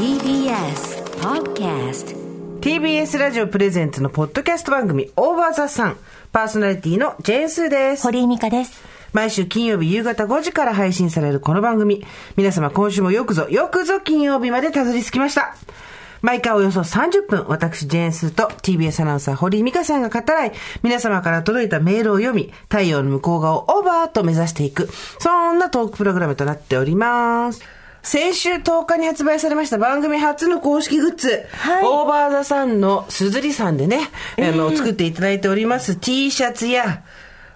TBS Podcast TBS ラジオプレゼンツのポッドキャスト番組オーバーザさんパーソナリティのジェーンスーです。堀井美香です。毎週金曜日夕方5時から配信されるこの番組。皆様今週もよくぞ、よくぞ金曜日までたどり着きました。毎回およそ30分、私、ジェーンスーと TBS アナウンサー、堀井美香さんが語らい、皆様から届いたメールを読み、太陽の向こう側をオーバーと目指していく、そんなトークプログラムとなっております。先週10日に発売されました番組初の公式グッズ、はいオーバーザさんのすずりさんでね、あの、作っていただいております T シャツや、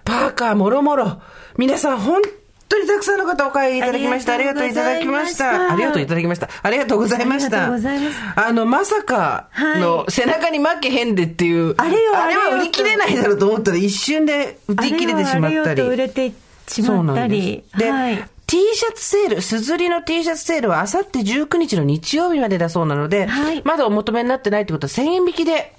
パーカーもろもろ、皆さん本当にたくさんの方お買いいただきました。あありりがとういただきまし。たたありがとういただきました。ありがとうございました。ありがとうございますあの、まさかの、背中に負けへんでっていう、あれよあれは売り切れないだろうと思ったら一瞬で売り切れてしまったり。あれよあれよと売れてしそうまったなんですり。。で、はい。T シャツセール、すずりの T シャツセールはあさって19日の日曜日までだそうなので、はい。まだお求めになってないってことは1000円引きで、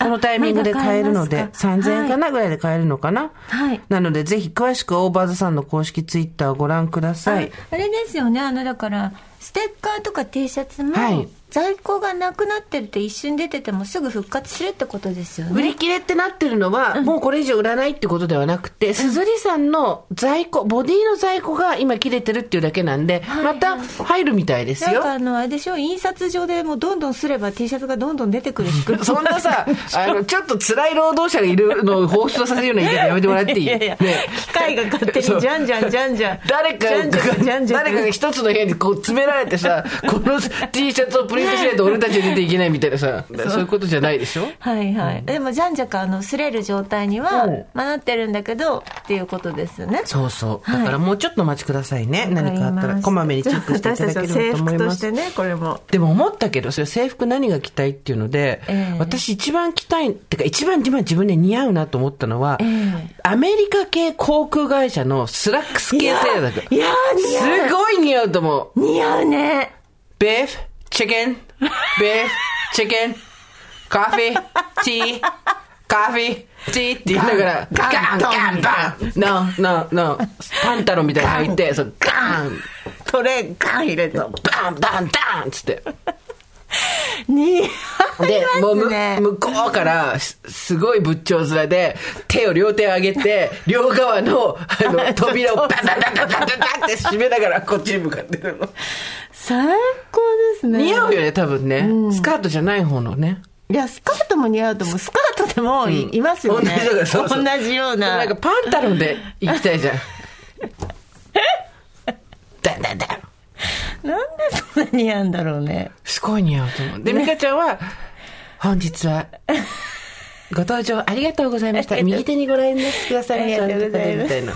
このタイミングで買えるので、まだ買えますか？3000円かなぐらいで買えるのかな、はい。なので、ぜひ詳しくオーバーズさんの公式ツイッターをご覧ください。ああれですよね、あの、だから、ステッカーとか T シャツも、はい在庫がなくなってるって一瞬出ててもすぐ復活するってことですよね。売り切れってなってるのは、もうこれ以上売らないってことではなくて、すずりさんの在庫、ボディの在庫が今切れてるっていうだけなんで、はいまた入るみたいですよ。なんか。あの、あれでしょ、印刷上でもうどんどんすれば T シャツがどんどん出てくる そんなさ、あの、ちょっと辛い労働者がいるのを放出させるような言い方やめてもらっていい。いやいや、ね。機械が勝手にじゃんじゃんじゃんじゃん。誰かじゃんじゃんじゃんじゃん誰かが一つの部屋にこう詰められてさ、この T シャツをプしないと俺たちは出ていけないみたいなさ、そういうことじゃないでしょ？はいはい。でも、じゃんじゃか、あの、擦れる状態にはうん、まあなってるんだけど、っていうことですよね。そうそう。はいだからもうちょっとお待ちくださいね。何かあったら、こまめにチェックしていただければと思います。としてね、これも。でも思ったけど、それ制服何が着たいっていうので、ええ私一番着たい、ってか一番今自分で似合うなと思ったのは、ええアメリカ系航空会社のスラックス系セーラーだいやー似合うすごい似合うと思う。似合うね。ビーフ、チキン、ビーフ、チキン、カフィー、ティー、カフィー、ティーって言いながら、ガン、ガン、バン、ノー、ノー、ノー、パンタロンみたいに履いて、そうガン、トレーガン入れて。バン、バン、ダンつって。似合で、もうむいますね。向こうから、すすごい仏頂面で、手を両手上げて、両側の、あの、扉をバンバンバンバンバンバンって閉めながら、こっちに向かってるの。最高ですね。似合うよね、多分ね。スカートじゃない方のね。いや、スカートも似合うと思う。スカートでもい,、いますよね。同じそうそう同じような。なんかパンタロンで行きたいじゃん。ダンダンダン。なんでそんな似合うんだろうね。すごい似合うと思う。で、ミカちゃんは、本日は、ご登場ありがとうございました。右手にご覧になってくださいました。ありがとうございますみたいな。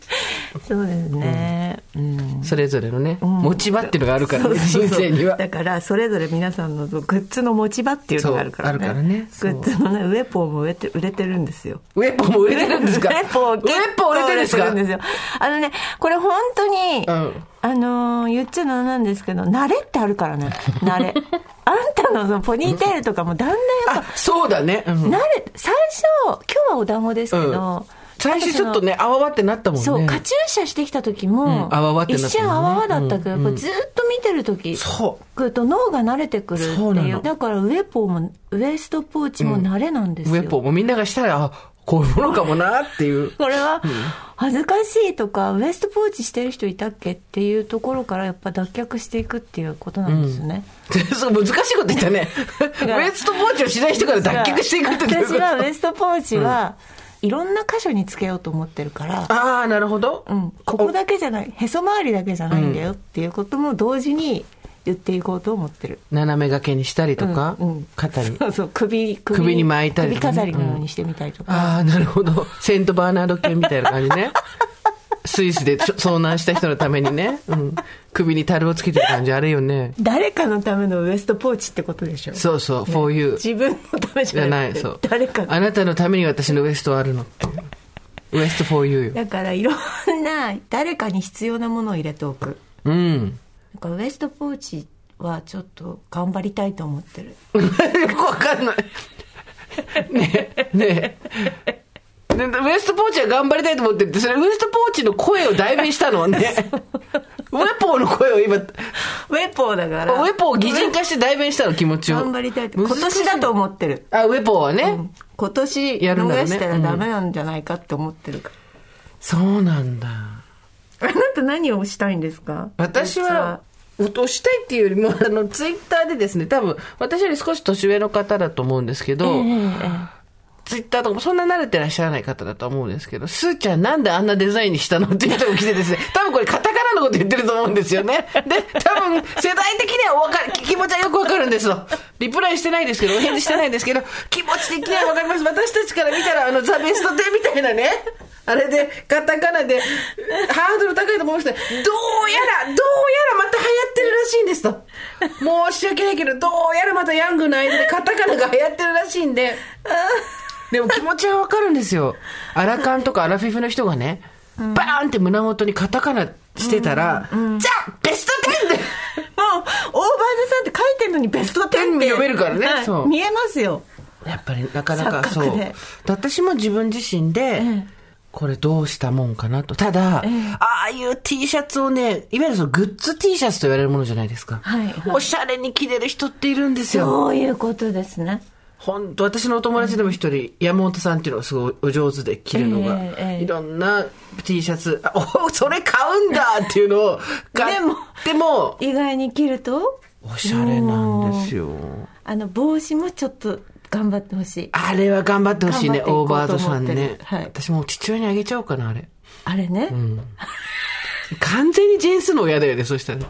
そうですね。うん。それぞれのね、持ち場っていうのがあるからね、人生には。だからそれぞれ皆さんのグッズの持ち場っていうのがあるからね。あるからね。グッズのねウェポンも売れて売れてるんですよ。ウェポンも売れてるんですか？ウェポンウェポン売れてるんですか？売れてよ。あのねこれ本当に、うん。あのー言っちゃのなんですけど慣れってあるからね。慣れ。あんたのそのポニーテールとかもだんだんやっあ、そうだね。うん。ぱ慣れ最初今日はお団子ですけど、うん最初ちょっとね、あわわってなったもんね。そう、カチューシャしてきた時も、うんあわわってなった一瞬あわわだったけど、ずっと見てる時、そう。くると脳が慣れてくるっていう。だからウェポンも、ウエストポーチも慣れなんですよ。ウェポンもみんながしたら、あ、こういうものかもなっていう。これは、恥ずかしいとか、ウエストポーチしてる人いたっけっていうところからやっぱ脱却していくっていうことなんですよね。そう難しいこと言ったね。ウらエストポーチをしない人から脱却していくって私はウエストポーチは、いろんな箇所につけようと思ってるから、ああ、なるほど。うん、ここだけじゃない、へそ周りだけじゃないんだよっていうことも同時に言っていこうと思ってる。斜め掛けにしたりとか、うんうん肩に。そうそう、首、首に巻いたりね首飾りのようにしてみたりとか。ああ、なるほど。セントバーナード犬みたいな感じね。スイスで遭難した人のためにね、うん、首に樽をつけてる感じあるよね。誰かのためのウエストポーチってことでしょ？そうそう、for you。自分のためじじゃない、そう。誰かあなたのために私のウエストはあるの。ウエスト for you よ。だからいろんな誰かに必要なものを入れておくうん。だからウエストポーチはちょっと頑張りたいと思ってるよく わかんない。ねえ、ねえ。でウエストポーチは頑張りたいと思ってるって、それウエストポーチの声を代弁したのね。ウェポーの声を今、ウウェポーだから。ウェポーを擬人化して代弁したの気持ちを。頑張りたいって。今年だと思ってる。あ、ウェポーはね。今年やるんだろうね逃したらダメなんじゃないかって思ってるから、そうなんだ。あなた何をしたいんですか？私は、落としたいっていうよりも、あの、ツイッターでですね、多分、私より少し年上の方だと思うんですけど、えええツイッターとかもそんな慣れてらっしゃらない方だと思うんですけど、スーちゃんなんであんなデザインにしたのっていう人が来てですね、多分これカタカナのこと言ってると思うんですよね。で、多分世代的にはわかる、気持ちはよくわかるんですよ。リプライしてないですけど、お返事してないですけど、気持ち的にはわかります。私たちから見たら、あの、ザ・ベスト10みたいなね、あれで、カタカナで、ハードル高いと思いました。どうやら、どうやらまた流行ってるらしいんですと。申し訳ないけど、どうやらまたヤングの間でカタカナが流行ってるらしいんで、でも気持ちはわかるんですよ。アラカンとかアラフィフの人がね、バーンって胸元にカタカナしてたら、じゃあベスト10で。もうオーバーズさんって書いてるのにベスト10って読めるからね。はい。そう。見えますよ。やっぱりなかなかそう。私も自分自身で、え。これどうしたもんかなと。ただ、ええ。ああいう T シャツをね、いわゆるそのグッズ T シャツと言われるものじゃないですか。はい。はい。おしゃれに着れる人っているんですよ。そういうことですね本当私のお友達でも一人、山本さんっていうのがすごいお上手で着るのが、ええええいろんな T シャツ、あおそれ買うんだっていうのを買っても、意外に着るとおしゃれなんですよ。あの帽子もちょっと頑張ってほしいあれは頑張ってほしいね、オーバードさんねる。はい私もう父親にあげちゃおうかな、あれ。あれね、完全にジェーンスの親だよね、そしたら。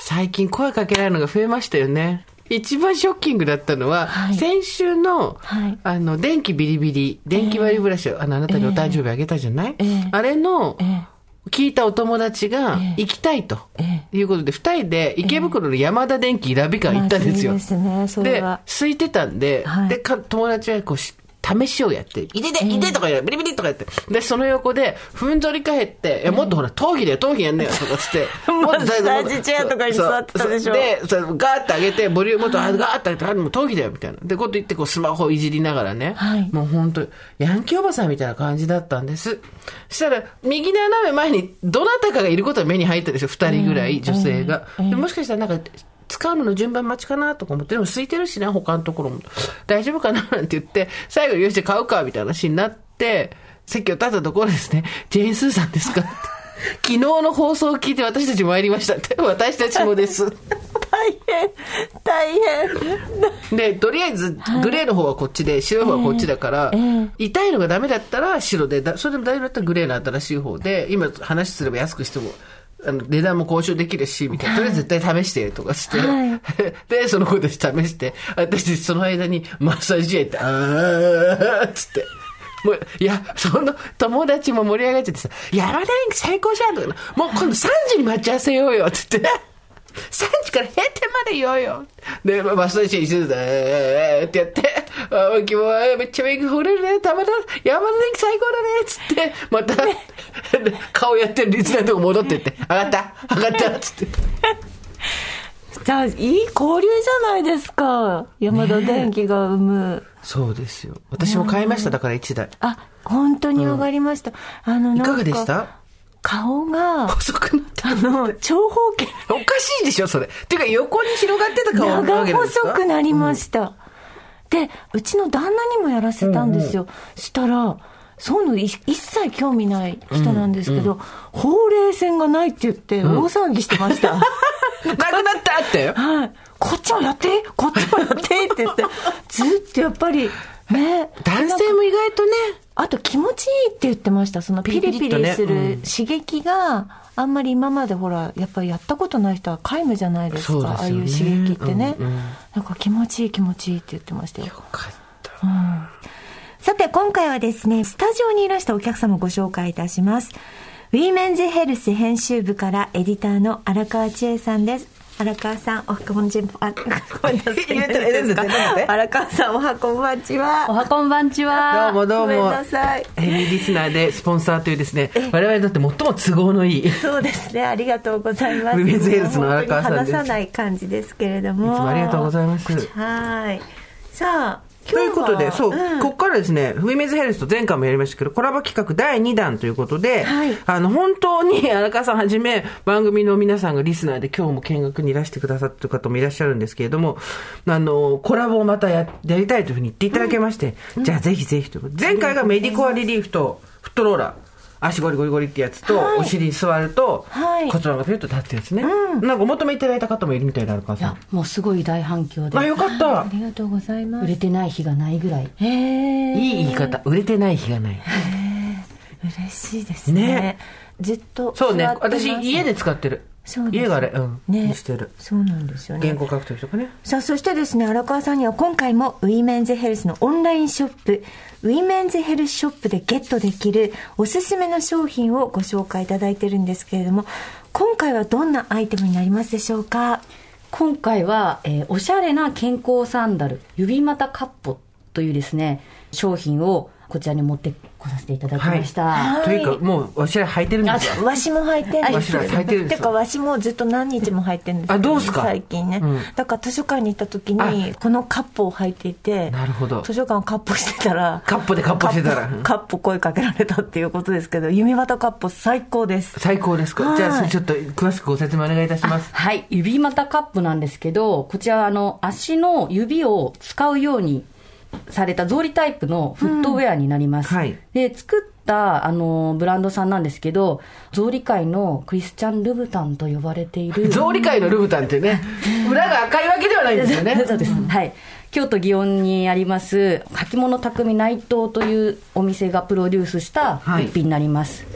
最近声かけられるのが増えましたよね。一番ショッキングだったのは、はい。先週の、はい。あの、電気ビリビリ、電気割りブラシを、あの、あなたにお誕生日あげたじゃない、ええあれの、ええ聞いたお友達がええ行きたいと、えいうことで、二人で池袋の山田電機ラビカン行ったんですよ。まあいいですねそれでは、空いてたんで、はい。で、か友達はこうし、試しをやって、いてて、いてとかやる、ビリビリとかやって。で、その横で、ふんぞり返って、いや、もっとほら、頭皮だよ、頭皮やんねよ、とかつって。もっとマッサージチェアとかに座ってたでしょ？で、ガーって上げて、ボリュームもっと、あガーって上げて、あ、もう頭皮だよ、みたいな。で、こと言って、こう、スマホをいじりながらね。はいもう本当ヤンキーおばさんみたいな感じだったんです。そしたら、右斜め前に、どなたかがいることは目に入ったでしょ、二人ぐらい、女性が。でもしかしたらなんか、使うのの順番待ちかなとか思って、でも空いてるしな、他のところも。大丈夫かななんて言って、最後によし、買うか、みたいな話になって、席を立ったところですね、ジェーン・スーさんですか？っ て昨日の放送を聞いて私たち参りましたって。私たちもです。大変大変で、とりあえず、グレーの方はこっちで、白い方はこっちだから、ええ痛いのがダメだったら白で、だそれでも大丈夫だったらグレーの新しい方で、今話すれば安くしても、あの、値段も交渉できるし、みたいな。とりあえず絶対試して、とかして。は で、その子たち試して、私その間にマッサージ屋行って、あーっつって。もう、いや、その友達も盛り上がっちゃってさ、山田電機最高じゃんとか、もう今度3時に待ち合わせようよ、つって。3時から閉店までいようよ。で、マッサージ一緒で、えーってやって、あ今日はめっちゃメイク掘れるね、たまた山田電機最高だね、つって、また、顔やってるリスナーのとこ戻ってって、上がった上がったつって。じゃあいい交流じゃないですか山田電機が生む、そうですよ。私も買いました、だから1台。あ本当に上がりました、あのなんいかがでした？顔が細くなった。あの長方形。おかしいでしょ、それ。っていうか、横に広がってた顔なわ長けなんですか？細くなりました、でうちの旦那にもやらせたんですよ、したらそういうのい一切興味ない人なんですけど、ほうれい線がないって言って大騒ぎしてました、なくなったって？はい。こっちもやってこっちもやってって言って、ずっとやっぱり、ね。男性も意外とね、あと気持ちいいって言ってました。そのピリピリする刺激が、あんまり今までほら、やっぱりやったことない人は皆無じゃないですか。ねああいう刺激ってね、うんうんなんか気持ちいい気持ちいいって言ってましたよ。よかった。さて、今回はですね、スタジオにいらしたお客様をご紹介いたします。ウィーメンズヘルス編集部からエディターの荒川千恵さんです。荒川さん、おはこんじん、あ、ごめんなさい。荒川さん、おはこんばんちは。おはこんばんちは。どうもどうごめんも。なさいヘビーリスナーでスポンサーというですね、我々にとって最も都合のいい。いそうですね、ありがとうございます。ウィメンズヘルスの荒川さんです話さない感じですけれども。つもありがとうございます。はい。さあ、ということで、そう、うん。ここからですね、ウィメンズヘルスと前回もやりましたけど、コラボ企画第2弾ということで、はい。あの、本当に 荒川さんはじめ、番組の皆さんがリスナーで今日も見学にいらしてくださってる方もいらっしゃるんですけれども、あの、コラボをまたややりたいというふうに言っていただけまして、じゃあぜひぜひと。いうことで、前回がメディコアリリーフとフットローラー。足ゴリゴリゴリってやつと、はいお尻に座ると、はい骨盤がピュッと立つやつね。なんかお求めいただいた方もいるみたいな、荒川さんいや。もうすごい大反響であ、よかったあ。りがとうございます売れてない日がないぐらいへえいい言い方。売れてない日がない。嬉しいですねねずっとそうね私、家で使ってる。そうです家があれ、うん。ねにしてる。そうなんですよね原稿書くときとかね。さあ、そしてですね、荒川さんには今回もウィメンズヘルスのオンラインショップ、ウィメンズヘルスショップでゲットできるおすすめの商品をご紹介いただいてるんですけれども、今回はどんなアイテムになりますでしょうか？今回は、えーおしゃれな健康サンダル指股カッポというですね商品をこちらに持ってこさせていただきました、はい。というか、もう、わしら履いてるんですよ。わしも履いてるんです。わしら履いてるんですよ。てか、わしもずっと何日も履いてるんです。よあどうすか？最近ね、うん。だから図書館に行った時に、このカップを履いていて、なるほど。図書館をカップしてたら、カップでカップしてたら。カップカップ声かけられたっていうことですけど、弓端カップ最高です。最高ですか？はい。じゃあ、ちょっと詳しくご説明お願いいたします。はい。指股カップなんですけどこちらあの足の指を使うようにされた草履タイプのフットウェアになります、うんはい。で作ったあのブランドさんなんですけど草履界のクリスチャン・ルブタンと呼ばれている。草履界のルブタンってね、裏が赤いわけではないんですよね。そうです、はい。京都祇園にあります履物匠内藤というお店がプロデュースしたはい。一品になります、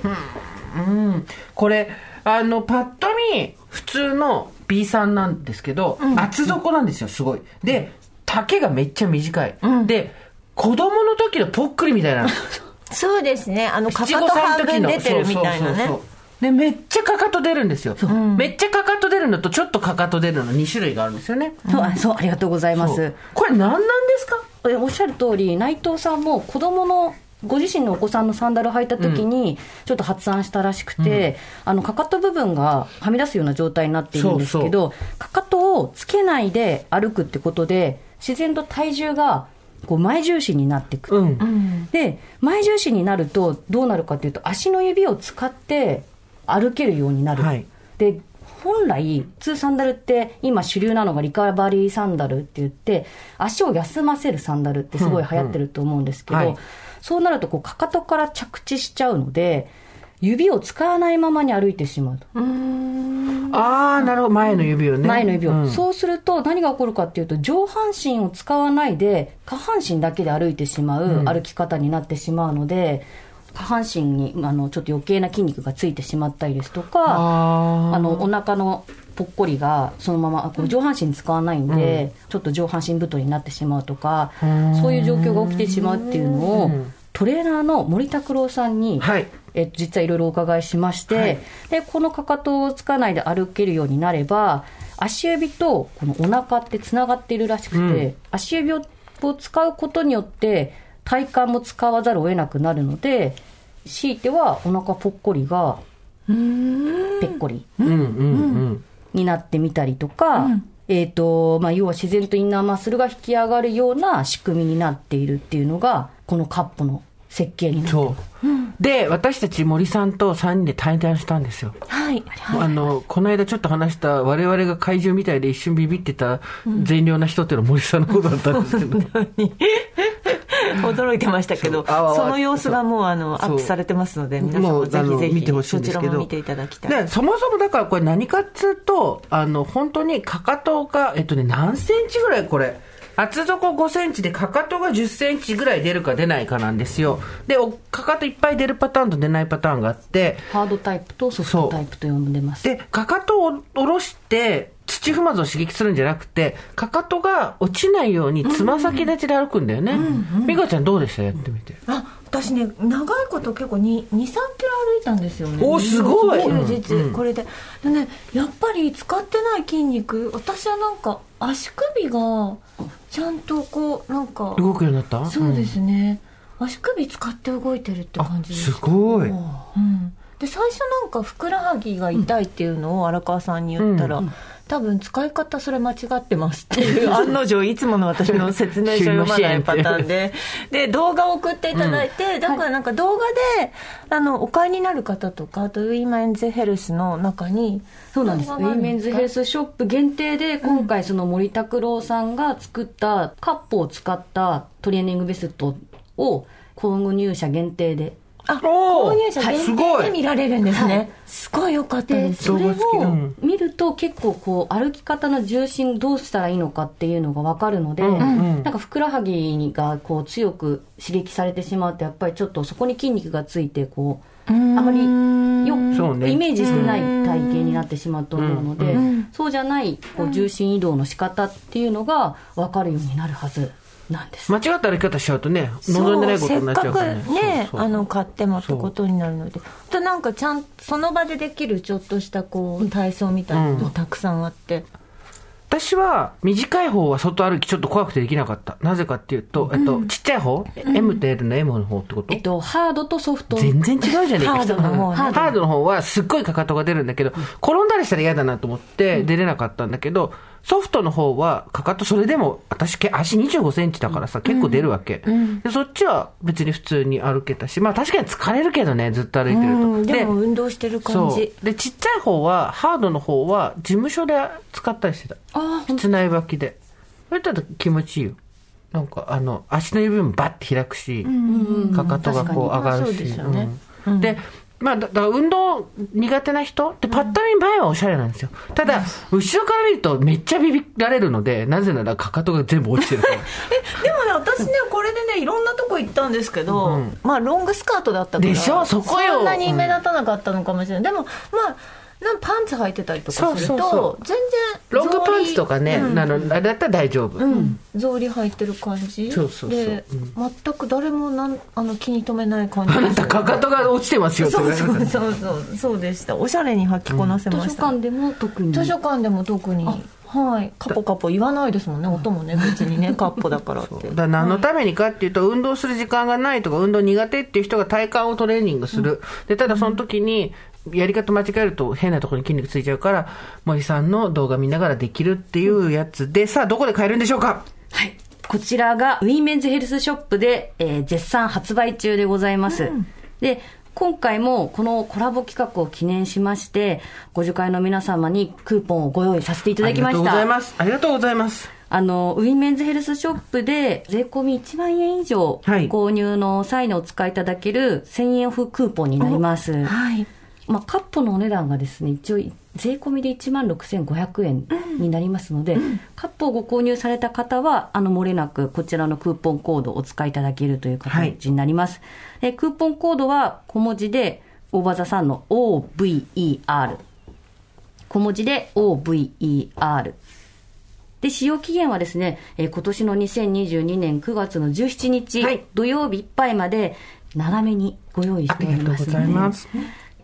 うん。これ、あの、パッと見、普通の B さんなんですけど、厚底なんですよ、すごい。で、丈がめっちゃ短い。で、子供の時のぽっくりみたいな。そうですね。あの、かかと半分出てるみたいなねそうそうそうそう。で、めっちゃかかと出るんですよ。めっちゃかかと出るのと、ちょっとかかと出るの2種類があるんですよね。そうあそうありがとうございまそうすこれ何なんですか？えおっしゃる通り内藤さんも子供のご自身のお子さんのサンダル履いた時にちょっと発案したらしくて、あのかかと部分がはみ出すような状態になっているんですけどかかとをつけないで歩くってことで自然と体重がこう前重心になっていく、うん。で前重心になるとどうなるかというと足の指を使って歩けるようになる、はい。で本来普通サンダルって今主流なのがリカバリーサンダルって言って足を休ませるサンダルってすごい流行ってると思うんですけど、うんうんはい。そうなるとこうかかとから着地しちゃうので指を使わないままに歩いてしまうと。ああ、なるほど。前の指をね。前の指を、うん。そうすると何が起こるかっていうと上半身を使わないで下半身だけで歩いてしまう歩き方になってしまうので、下半身にあのちょっと余計な筋肉がついてしまったりですとかあー。あのお腹のぽっこりがそのままこう上半身使わないんで、ちょっと上半身太りになってしまうとかそういう状況が起きてしまうっていうのをトレーナーの森拓郎さんに、はい。え実はいろいろお伺いしまして、はい。でこのかかとをつかないで歩けるようになれば足指とこのお腹ってつながっているらしくて、うん。足指をを使うことによって体幹も使わざるを得なくなるので強いてはお腹ぽっこりがぺっこり。うんうんうん。になってみたりとか、えっ、と、まあ、要は自然とインナーマッスルが引き上がるような仕組みになっているっていうのが、このカップの設計になそう。で、私たち森さんと3人で対談したんですよ。はい。あの、この間ちょっと話した我々が怪獣みたいで一瞬ビビってた善良な人っていうのは森さんのことだったんですけど。驚いてましたけど、そうあわわその様子がもうあのアップされてますので、皆さんもぜひぜひ見てほしいんですけどそちらも見ていただきたい。で、そもそもだからこれ何かっつうと、あの、本当にかかとが、えっとね、何センチぐらいこれ。厚底5センチでかかとが10センチぐらい出るか出ないかなんですよ。で、おかかといっぱい出るパターンと出ないパターンがあって、ハードタイプとソフトタイプと呼んでます。で、かかとを下ろして、土踏まずを刺激するんじゃなくて、かかとが落ちないようにつま先立ちで歩くんだよね。美香ちゃんどうでした？やってみて。あ私ね長いこと結構23キロ歩いたんですよね。おすごい。休日、うん。うん。これで。でねやっぱり使ってない筋肉私はなんか足首がちゃんとこうなんか動くようになった？そうですね、足首使って動いてるってあ感、じです。すごい。うん、で最初なんかふくらはぎが痛いっていうのを荒川さんに言ったら、うん多分使い方それ間違ってますっていう。案の定いつもの私の説明書読まないパターンで。で動画を送っていただいて、うん、だからなんか動画であのお買いになる方とかあとウィーメンズヘルスの中にそうなんです。ウィーメンズヘルスショップ限定で今回その森拓郎さんが作ったカップを使ったトレーニングベストを購入者限定であ購入者限定で見られるんですね、はい、すごいよかったです。それを見ると結構こう歩き方の重心どうしたらいいのかっていうのが分かるので、うんうん、なんかふくらはぎがこう強く刺激されてしまうとやっぱりちょっとそこに筋肉がついてこうあまりよくイメージしてない体型になってしまうと思うので、そうじゃないこう重心移動の仕方っていうのが分かるようになるはずなんです。間違った歩き方しちゃうとね望んでないことになっちゃうからね。あの買ってもってことになるので。となんかちゃんその場でできるちょっとしたこう体操みたいなのたくさんあって、うん私は短い方は外歩きちょっと怖くてできなかった。なぜかっていうと、えっと、ちっちゃい方、うん、?M と L の M の方ってこと？えっと、ハードとソフト。全然違うじゃねえか。ハードの方、ね、ハードの方はすっごいかかとが出るんだけど、転んだりしたら嫌だなと思って出れなかったんだけど、ソフトの方は、かかと、それでも、私、足25センチだからさ、結構出るわけ、うん、で。そっちは別に普通に歩けたし、まあ確かに疲れるけどね、ずっと歩いてると。うん、でも運動してる感じ。で、ちっちゃい方は、ハードの方は、事務所で使ったりしてた。あ室内履きで。それだと気持ちいいよ。なんか、あの、足の指もバッて開くし、かかとがこう上がるし。で、まあ、だから運動苦手な人ってパッと見前はおしゃれなんですよ。ただ、後ろから見るとめっちゃビビられるので、なぜならかかとが全部落ちてるから。え、でもね、私ね、これでね、いろんなとこ行ったんですけど、うん、まあ、ロングスカートだったから。でしょ？そこよ。そんなに目立たなかったのかもしれない。でも、まあ、なんパンツ履いてたりとかすると全然ロングパンツとかね、うん、あのあれだったら大丈夫、うん、草履履いてる感じ。そうそうそう。で、うん、全く誰もなんあの気に留めない感じあなたかかとが落ちてますよそうそうそうそう。そうでした。おしゃれに履きこなせました、図書館でも特に。図書館でも特に。はい、カポカポ言わないですもんね、音もね、別にね、カッポだからって。だ何のためにかっていうと、運動する時間がないとか、運動苦手っていう人が体幹をトレーニングする、でただその時に、やり方間違えると変なところに筋肉ついちゃうから、森さんの動画見ながらできるっていうやつで、さあ、どこで買えるんでしょうか？はい。こちらが、ウィーメンズヘルスショップで、えー、絶賛発売中でございます。うん、で、今回もこのコラボ企画を記念しまして、ご受会の皆様にクーポンをご用意させていただきました。ありがとうございます。ありがとうございます。あの、ウィメンズヘルスショップで税込み1万円以上購入の際にお使いいただける1000円オフクーポンになります。はい。まあ、カップのお値段がですね、一応、税込みで1万6500円になりますので、うん、カップをご購入された方は、あの、漏れなくこちらのクーポンコードをお使いいただけるという形になります。はい、クーポンコードは小文字で、大場座さんの OVER。小文字で OVER。で、使用期限はですね、えー、今年の2022年9月の17日、はい、土曜日いっぱいまで、斜めにご用意しております。ありがとうございます。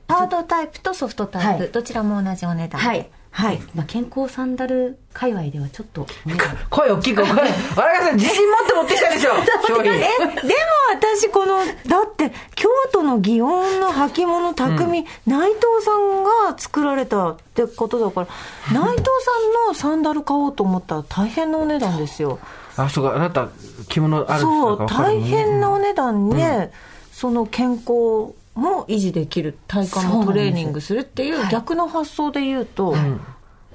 ハードタイプとソフトタイプ、はい、どちらも同じお値段で。はい。はい。まあ、健康サンダル界隈ではちょっと、声大きく、声、荒川さん。自信持って持ってきたでしょ、商品。え、でも私この、だって、京都の祇園の履物匠、うん、内藤さんが作られたってことだから、内藤さんのサンダル買おうと思ったら大変なお値段ですよ。あ、そうか、あなた着物あるそう、大変なお値段ね、うん、その健康、も維持できる体幹もトレーニングするっていう逆の発想で言うと、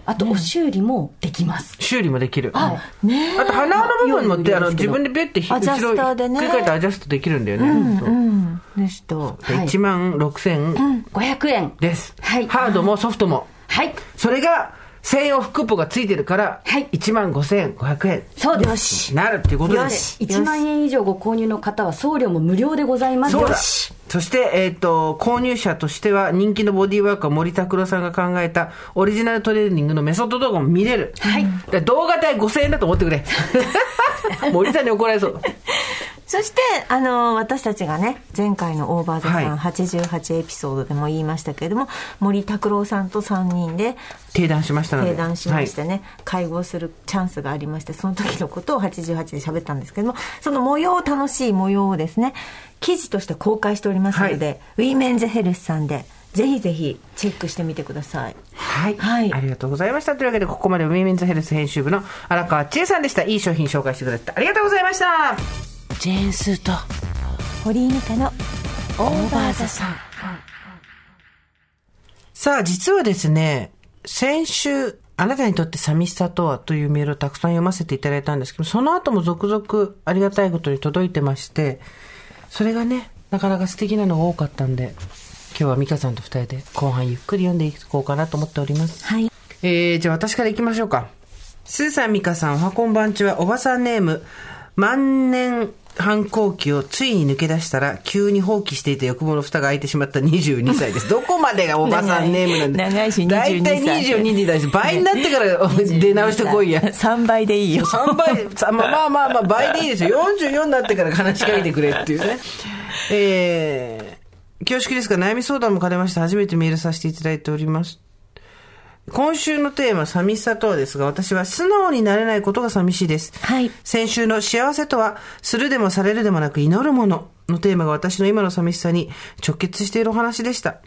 あと、お修理もできます。修理もできる。あ、ねあと、鼻の部分もって、あの、自分でベッてアジャスターでね。繰り返ってアジャストできるんだよね。うん。でした。1万6500円。です。はい。ハードもソフトも。はい。それが、専用フクーポがついてるから、はい、1万5500円。そうです。なるっていうことで。よし。1万円以上ご購入の方は送料も無料でございます。そうだ。そして、えっ、ー、と、購入者としては、人気のボディーワーカー森拓郎さんが考えたオリジナルトレーニングのメソッド動画も見れる。はい。動画代5000円だと思ってくれ。森さんに怒られそう。そして、あの、私たちがね、前回の OVER THE SUN 88エピソードでも言いましたけれども、森拓郎さんと3人で、鼎談しましたので。鼎談しましてね、はい、会合するチャンスがありまして、その時のことを88で喋ったんですけども、その模様、楽しい模様をですね、記事として公開しておりますので、はい、ウィメンズヘルスさんで、ぜひぜひチェックしてみてください。はい。はいありがとうございました。というわけで、ここまでウィメンズヘルス編集部の荒川千恵さんでした。いい商品紹介してくださってありがとうございました。ジェーンスーと堀井美香のオーバーザさん。さあ、実はですね、先週、あなたにとって寂しさとはというメールをたくさん読ませていただいたんですけど、その後も続々ありがたいことに届いてまして、それがね、なかなか素敵なのが多かったんで、今日は美香さんと二人で後半ゆっくり読んでいこうかなと思っております。はい。えー、じゃあ私から行きましょうか。スーさん、ミカさん、おはこんばんちは、おばさんネーム、万年反抗期をついに抜け出したら、急に放棄していた欲望の蓋が開いてしまった22歳です。どこまでがおばさんネームなんで。長いし22大体22に対して、倍になってから出直してこいや。3倍でいいよ。3倍、さまあまあまあまあ、倍でいいですよ。44になってから話しかけてくれっていうね。えー、恐縮ですが、悩み相談も兼ねまして初めてメールさせていただいております。今週のテーマ、寂しさとはですが、私は素直になれないことが寂しいです。はい先週の幸せとは、するでもされるでもなく祈るもののテーマが私の今の寂しさに直結しているお話でした。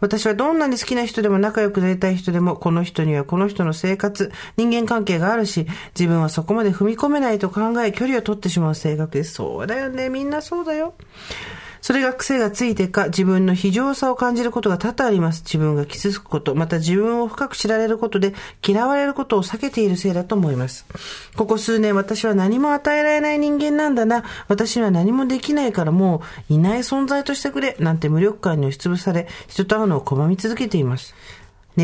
私はどんなに好きな人でも仲良くなりたい人でも、この人にはこの人の生活、人間関係があるし、自分はそこまで踏み込めないと考え、距離を取ってしまう性格です。そうだよね。みんなそうだよ。それが癖がついてか、自分の非常さを感じることが多々あります。自分が傷つくこと、また自分を深く知られることで、嫌われることを避けているせいだと思います。ここ数年私は何も与えられない人間なんだな。私には何もできないからもういない存在としてくれ。なんて無力感に押しつぶされ、人と会うのを拒み続けています。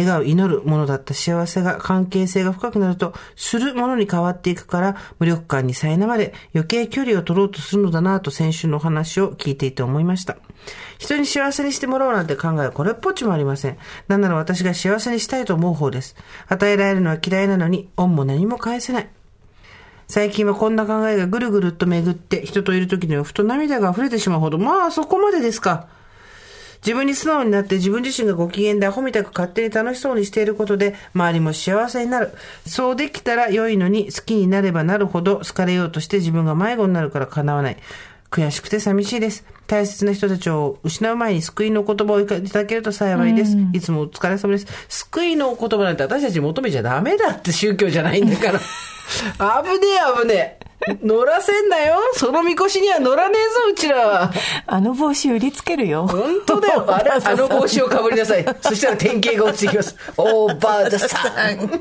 願う、祈るものだった幸せが関係性が深くなると、するものに変わっていくから、無力感に苛まれ、余計距離を取ろうとするのだなと先週のお話を聞いていて思いました。人に幸せにしてもらおうなんて考えはこれっぽっちもありません。なんなら私が幸せにしたいと思う方です。与えられるのは嫌いなのに、恩も何も返せない。最近はこんな考えがぐるぐるっと巡って、人といる時にはふと涙が溢れてしまうほど、まあそこまでですか。自分に素直になって自分自身がご機嫌でアホみたく勝手に楽しそうにしていることで周りも幸せになる。そうできたら良いのに好きになればなるほど好かれようとして自分が迷子になるから叶わない。悔しくて寂しいです。大切な人たちを失う前に救いの言葉をいただけると幸いです。いつもお疲れ様です。救いの言葉なんて私たち求めちゃダメだって宗教じゃないんだから。危ねえ危ねえ。乗らせんなよ。そのみこしには乗らねえぞ、うちらは。あの帽子売りつけるよ。本当だよ。あれ、あの帽子をかぶりなさい。そしたら典型が落ちてきます。オーバーザさん。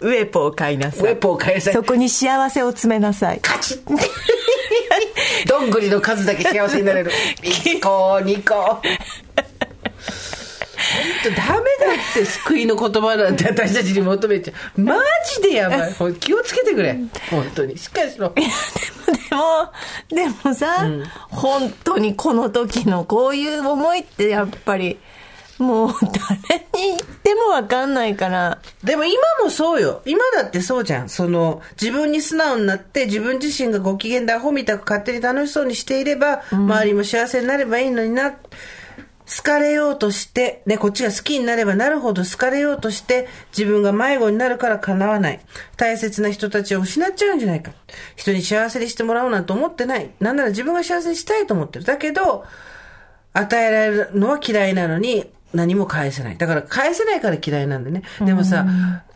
ウェポを買いなウさい。ェポを変えなさいそ。こに幸せを詰めなさい。カチッどんぐりの数だけ幸せになれる。1個、2個。本当ダメだって救いの言葉なんて私たちに求めちゃう。マジでやばい。気をつけてくれ。本当に。しっかりしろ。でも、でもさ、本当にこの時のこういう思いってやっぱり、もう誰に言ってもわかんないから。でも今もそうよ。今だってそうじゃん。その、自分に素直になって、自分自身がご機嫌でアホみたく勝手に楽しそうにしていれば、周りも幸せになればいいのにな。好かれようとして、ね、こっちが好きになればなるほど好かれようとして、自分が迷子になるから叶わない。大切な人たちを失っちゃうんじゃないか。人に幸せにしてもらおうなんて思ってない。なんなら自分が幸せにしたいと思ってる。だけど、与えられるのは嫌いなのに何も返せない。だから返せないから嫌いなんだね。でもさ、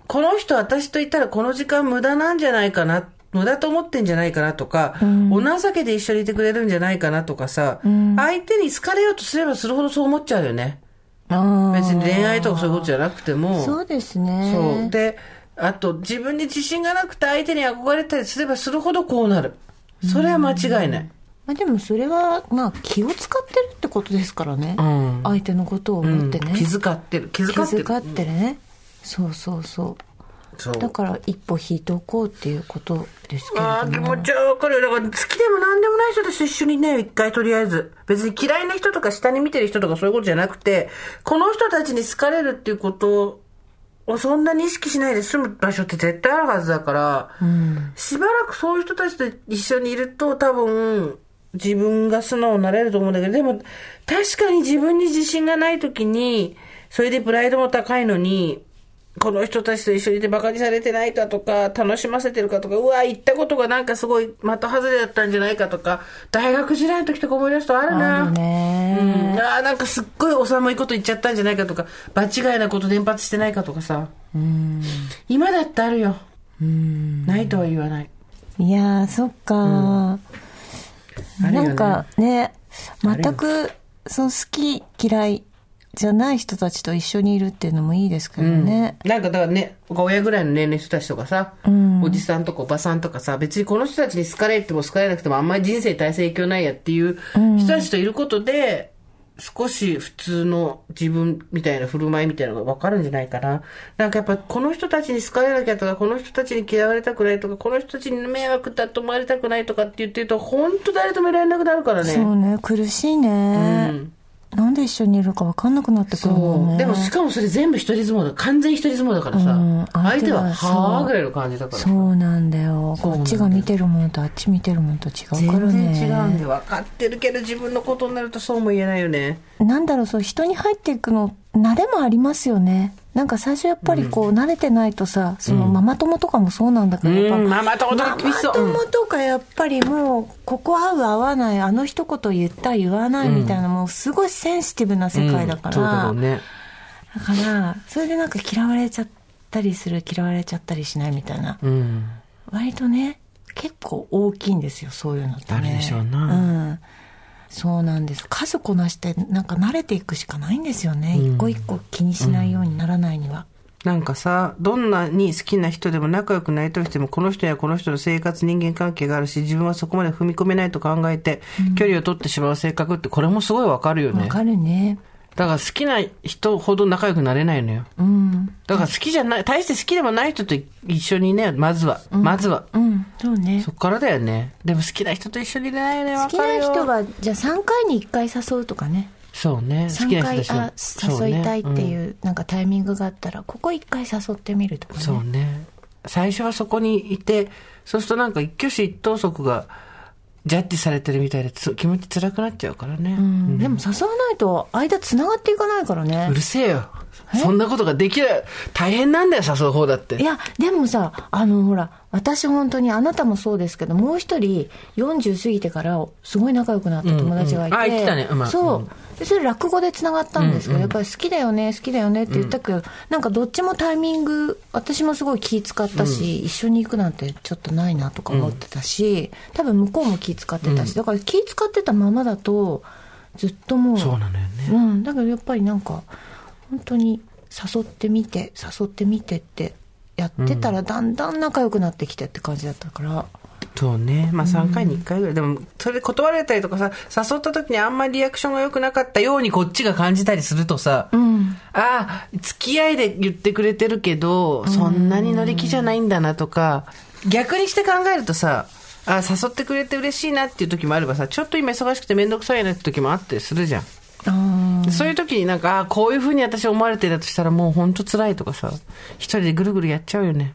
この人私といたらこの時間無駄なんじゃないかな。無駄と思ってんじゃないかなとか、お情けで一緒にいてくれるんじゃないかなとかさ、相手に好かれようとすればするほどそう思っちゃうよね。別に恋愛とかそういうことじゃなくても。そうですね。そう。で、あと自分に自信がなくて相手に憧れたりすればするほどこうなる。それは間違いない。まあ、でもそれは、まあ、気を使ってるってことですからね。うん相手のことを思ってね。うん気遣ってる。気遣ってる。気遣ってね。そうそうそう。そうだから一歩引いておこうっていうことですけれああ、気。持ちはわかるよ。だから、好きでも何でもない人たちと一緒にね、一回とりあえず。別に嫌いな人とか下に見てる人とかそういうことじゃなくて、この人たちに好かれるっていうことをそんなに意識しないで済む場所って絶対あるはずだから、しばらくそういう人たちと一緒にいると多分、自分が素直になれると思うんだけど、でも、確かに自分に自信がない時に、それでプライドも高いのに、この人たちと一緒にいて馬鹿にされてないかとか、楽しませてるかとか、うわ、行ったことがなんかすごい的外れだったんじゃないかとか、大学時代の時とか思い出すとあるな。あるねね。ああ、なんかすっごいお寒いこと言っちゃったんじゃないかとか、場違いなこと連発してないかとかさ。今だってあるよ。ないとは言わない。いやー、そっか、あるよねなんかね、あるよ全く、そう、好き嫌いじゃない人たちと一緒にいるっていうのもいいですけどね。なんかだからね、親ぐらいの年齢の人たちとかさ、んおじさんとかおばさんとかさ、別にこの人たちに好かれても好かれなくてもあんまり人生に対する影響ないやっていう人たちといることで、少し普通の自分みたいな振る舞いみたいなのが分かるんじゃないかな。なんかやっぱこの人たちに好かれなきゃとか、この人たちに嫌われたくないとか、この人たちに迷惑だと思われたくないとかって言ってると、本当誰ともいられなくなるからね。そうね、苦しいね、うんなんで一緒にいるか分かんなくなってくるもんね。でもしかもそれ全部一人相撲だ。完全一人相撲だからさ。うん相手は、はぁぐらいの感じだからさ。そうなんだよ。そうなんだよこっちが見てるものとあっち見てるものと違うからね。全然違うんで分かってるけど自分のことになるとそうも言えないよねなんだろう、そう、人に入っていくの、慣れもありますよね。なんか最初やっぱりこう、慣れてないとさ、そのママ友とかもそうなんだけど、やっぱうん。ママ友とかマ厳しそう。マ友とかやっぱりもう、ここ合う合わない、あの一言言った言わないみたいな、もうすごいセンシティブな世界だから、そうだろうね。だから、それでなんか嫌われちゃったりする、嫌われちゃったりしないみたいな、うん。割とね、結構大きいんですよ、そういうのってね。あるでしょうな。うん。そうなんです。数こなして、なんか慣れていくしかないんですよね。一個一個気にしないようにならないには。なんかさどんなに好きな人でも仲良くなりたい人でもこの人やこの人の生活人間関係があるし自分はそこまで踏み込めないと考えて、距離を取ってしまう性格ってこれもすごいわかるよねわかるね。だから好きな人ほど仲良くなれないのようん。だから好きじゃない大して好きでもない人と一緒にねまずは、まずはうん。そうねそ。っからだよね。でも好きな人と一緒にいないよね。好きな人は、じゃあ3回に1回誘うとかね。そうね。好き3回な人たちのあそうね誘いたいっていう、なんかタイミングがあったら、ここ1回誘ってみるとかね。そうね。最初はそこにいて、そうするとなんか一挙手一投足がジャッジされてるみたいでつ気持ち辛くなっちゃうからね。うん。でも誘わないと、間繋がっていかないからねう。るせえよ。そんなことができない。大変なんだよ、誘う方だって。いや、でもさ、あの、ほら、私本当に、あなたもそうですけど、もう一人、40過ぎてから、すごい仲良くなった友達がいて。うんうんあ言ってたねまあそう。うんでそれ落語で繋がったんですけど、やっぱり好きだよね、好きだよねって言ったけど、なんかどっちもタイミング、私もすごい気使ったし、一緒に行くなんてちょっとないなとか思ってたし、多分向こうも気使ってたし、だから気使ってたままだと、ずっともう、そうなのよね。うん、だけどやっぱりなんか本当に誘ってみて誘ってみてってやってたらだんだん仲良くなってきてって感じだったから、そうね。まあ3回に1回ぐらい。でも、それで断られたりとかさ、誘った時にあんまりリアクションが良くなかったようにこっちが感じたりするとさ、うん、ああ、付き合いで言ってくれてるけど、そんなに乗り気じゃないんだなとか、逆にして考えるとさ、あ誘ってくれて嬉しいなっていう時もあればさ、ちょっと今忙しくて面倒くさいなって時もあったりするじゃん。そういう時になんか、ああ、こういう風に私思われてたとしたらもう本当辛いとかさ、一人でぐるぐるやっちゃうよね。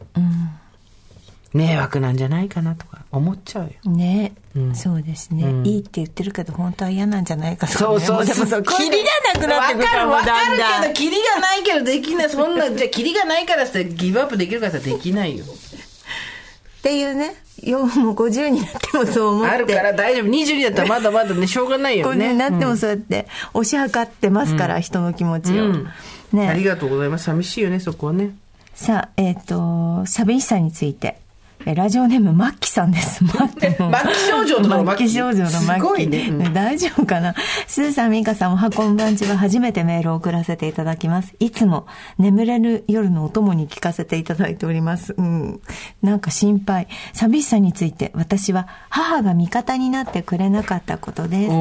迷惑なんじゃないかなとか思っちゃうよ。ね、そうですね、いいって言ってるけど本当は嫌なんじゃないかとか、ね、そうそうもでもそうキリがなくなってくるからわかるわかるだんだんけど、キリがないけどできない。そんな、じゃあキリがないからってギブアップできるかってできないよ。っていうねよもう50になってもそう思ってあるから大丈夫。22だったらまだまだね、しょうがないよねね。なってもそうやって押し量ってますから、人の気持ちを、うんねありがとうございます。寂しいよね、そこはね。さあ、えっ、と、寂しさについて。えラジオネーム、マッキさんです。マッキ末期症状の末期症状のマッキ。すごいねうん大丈夫かな？スーさん、ミカさん、おはこんばんちは初めてメールを送らせていただきます。いつも眠れる夜のお供に聞かせていただいております。うん。なんか心配。寂しさについて、私は母が味方になってくれなかったことです。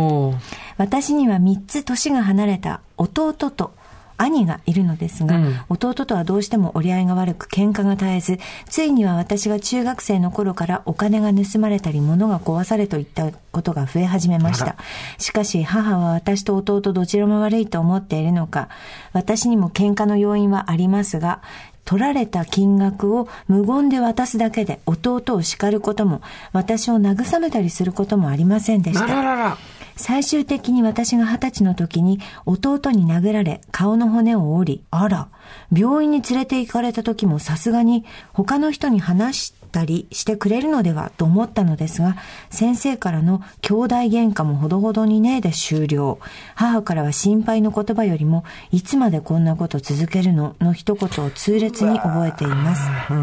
私には3つ年が離れた弟と兄がいるのですが、うん弟とはどうしても折り合いが悪く喧嘩が絶えず、ついには私が中学生の頃からお金が盗まれたり物が壊されといったことが増え始めました。しかし母は私と弟どちらも悪いと思っているのか、私にも喧嘩の要因はありますが、取られた金額を無言で渡すだけで弟を叱ることも、私を慰めたりすることもありませんでした。あららら。最終的に私が二十歳の時に弟に殴られ顔の骨を折り、あら、病院に連れて行かれた時もさすがに他の人に話したりしてくれるのではと思ったのですが、先生からの兄弟喧嘩もほどほどにねえで終了。母からは心配の言葉よりも、いつまでこんなこと続けるの？の一言を痛烈に覚えています。う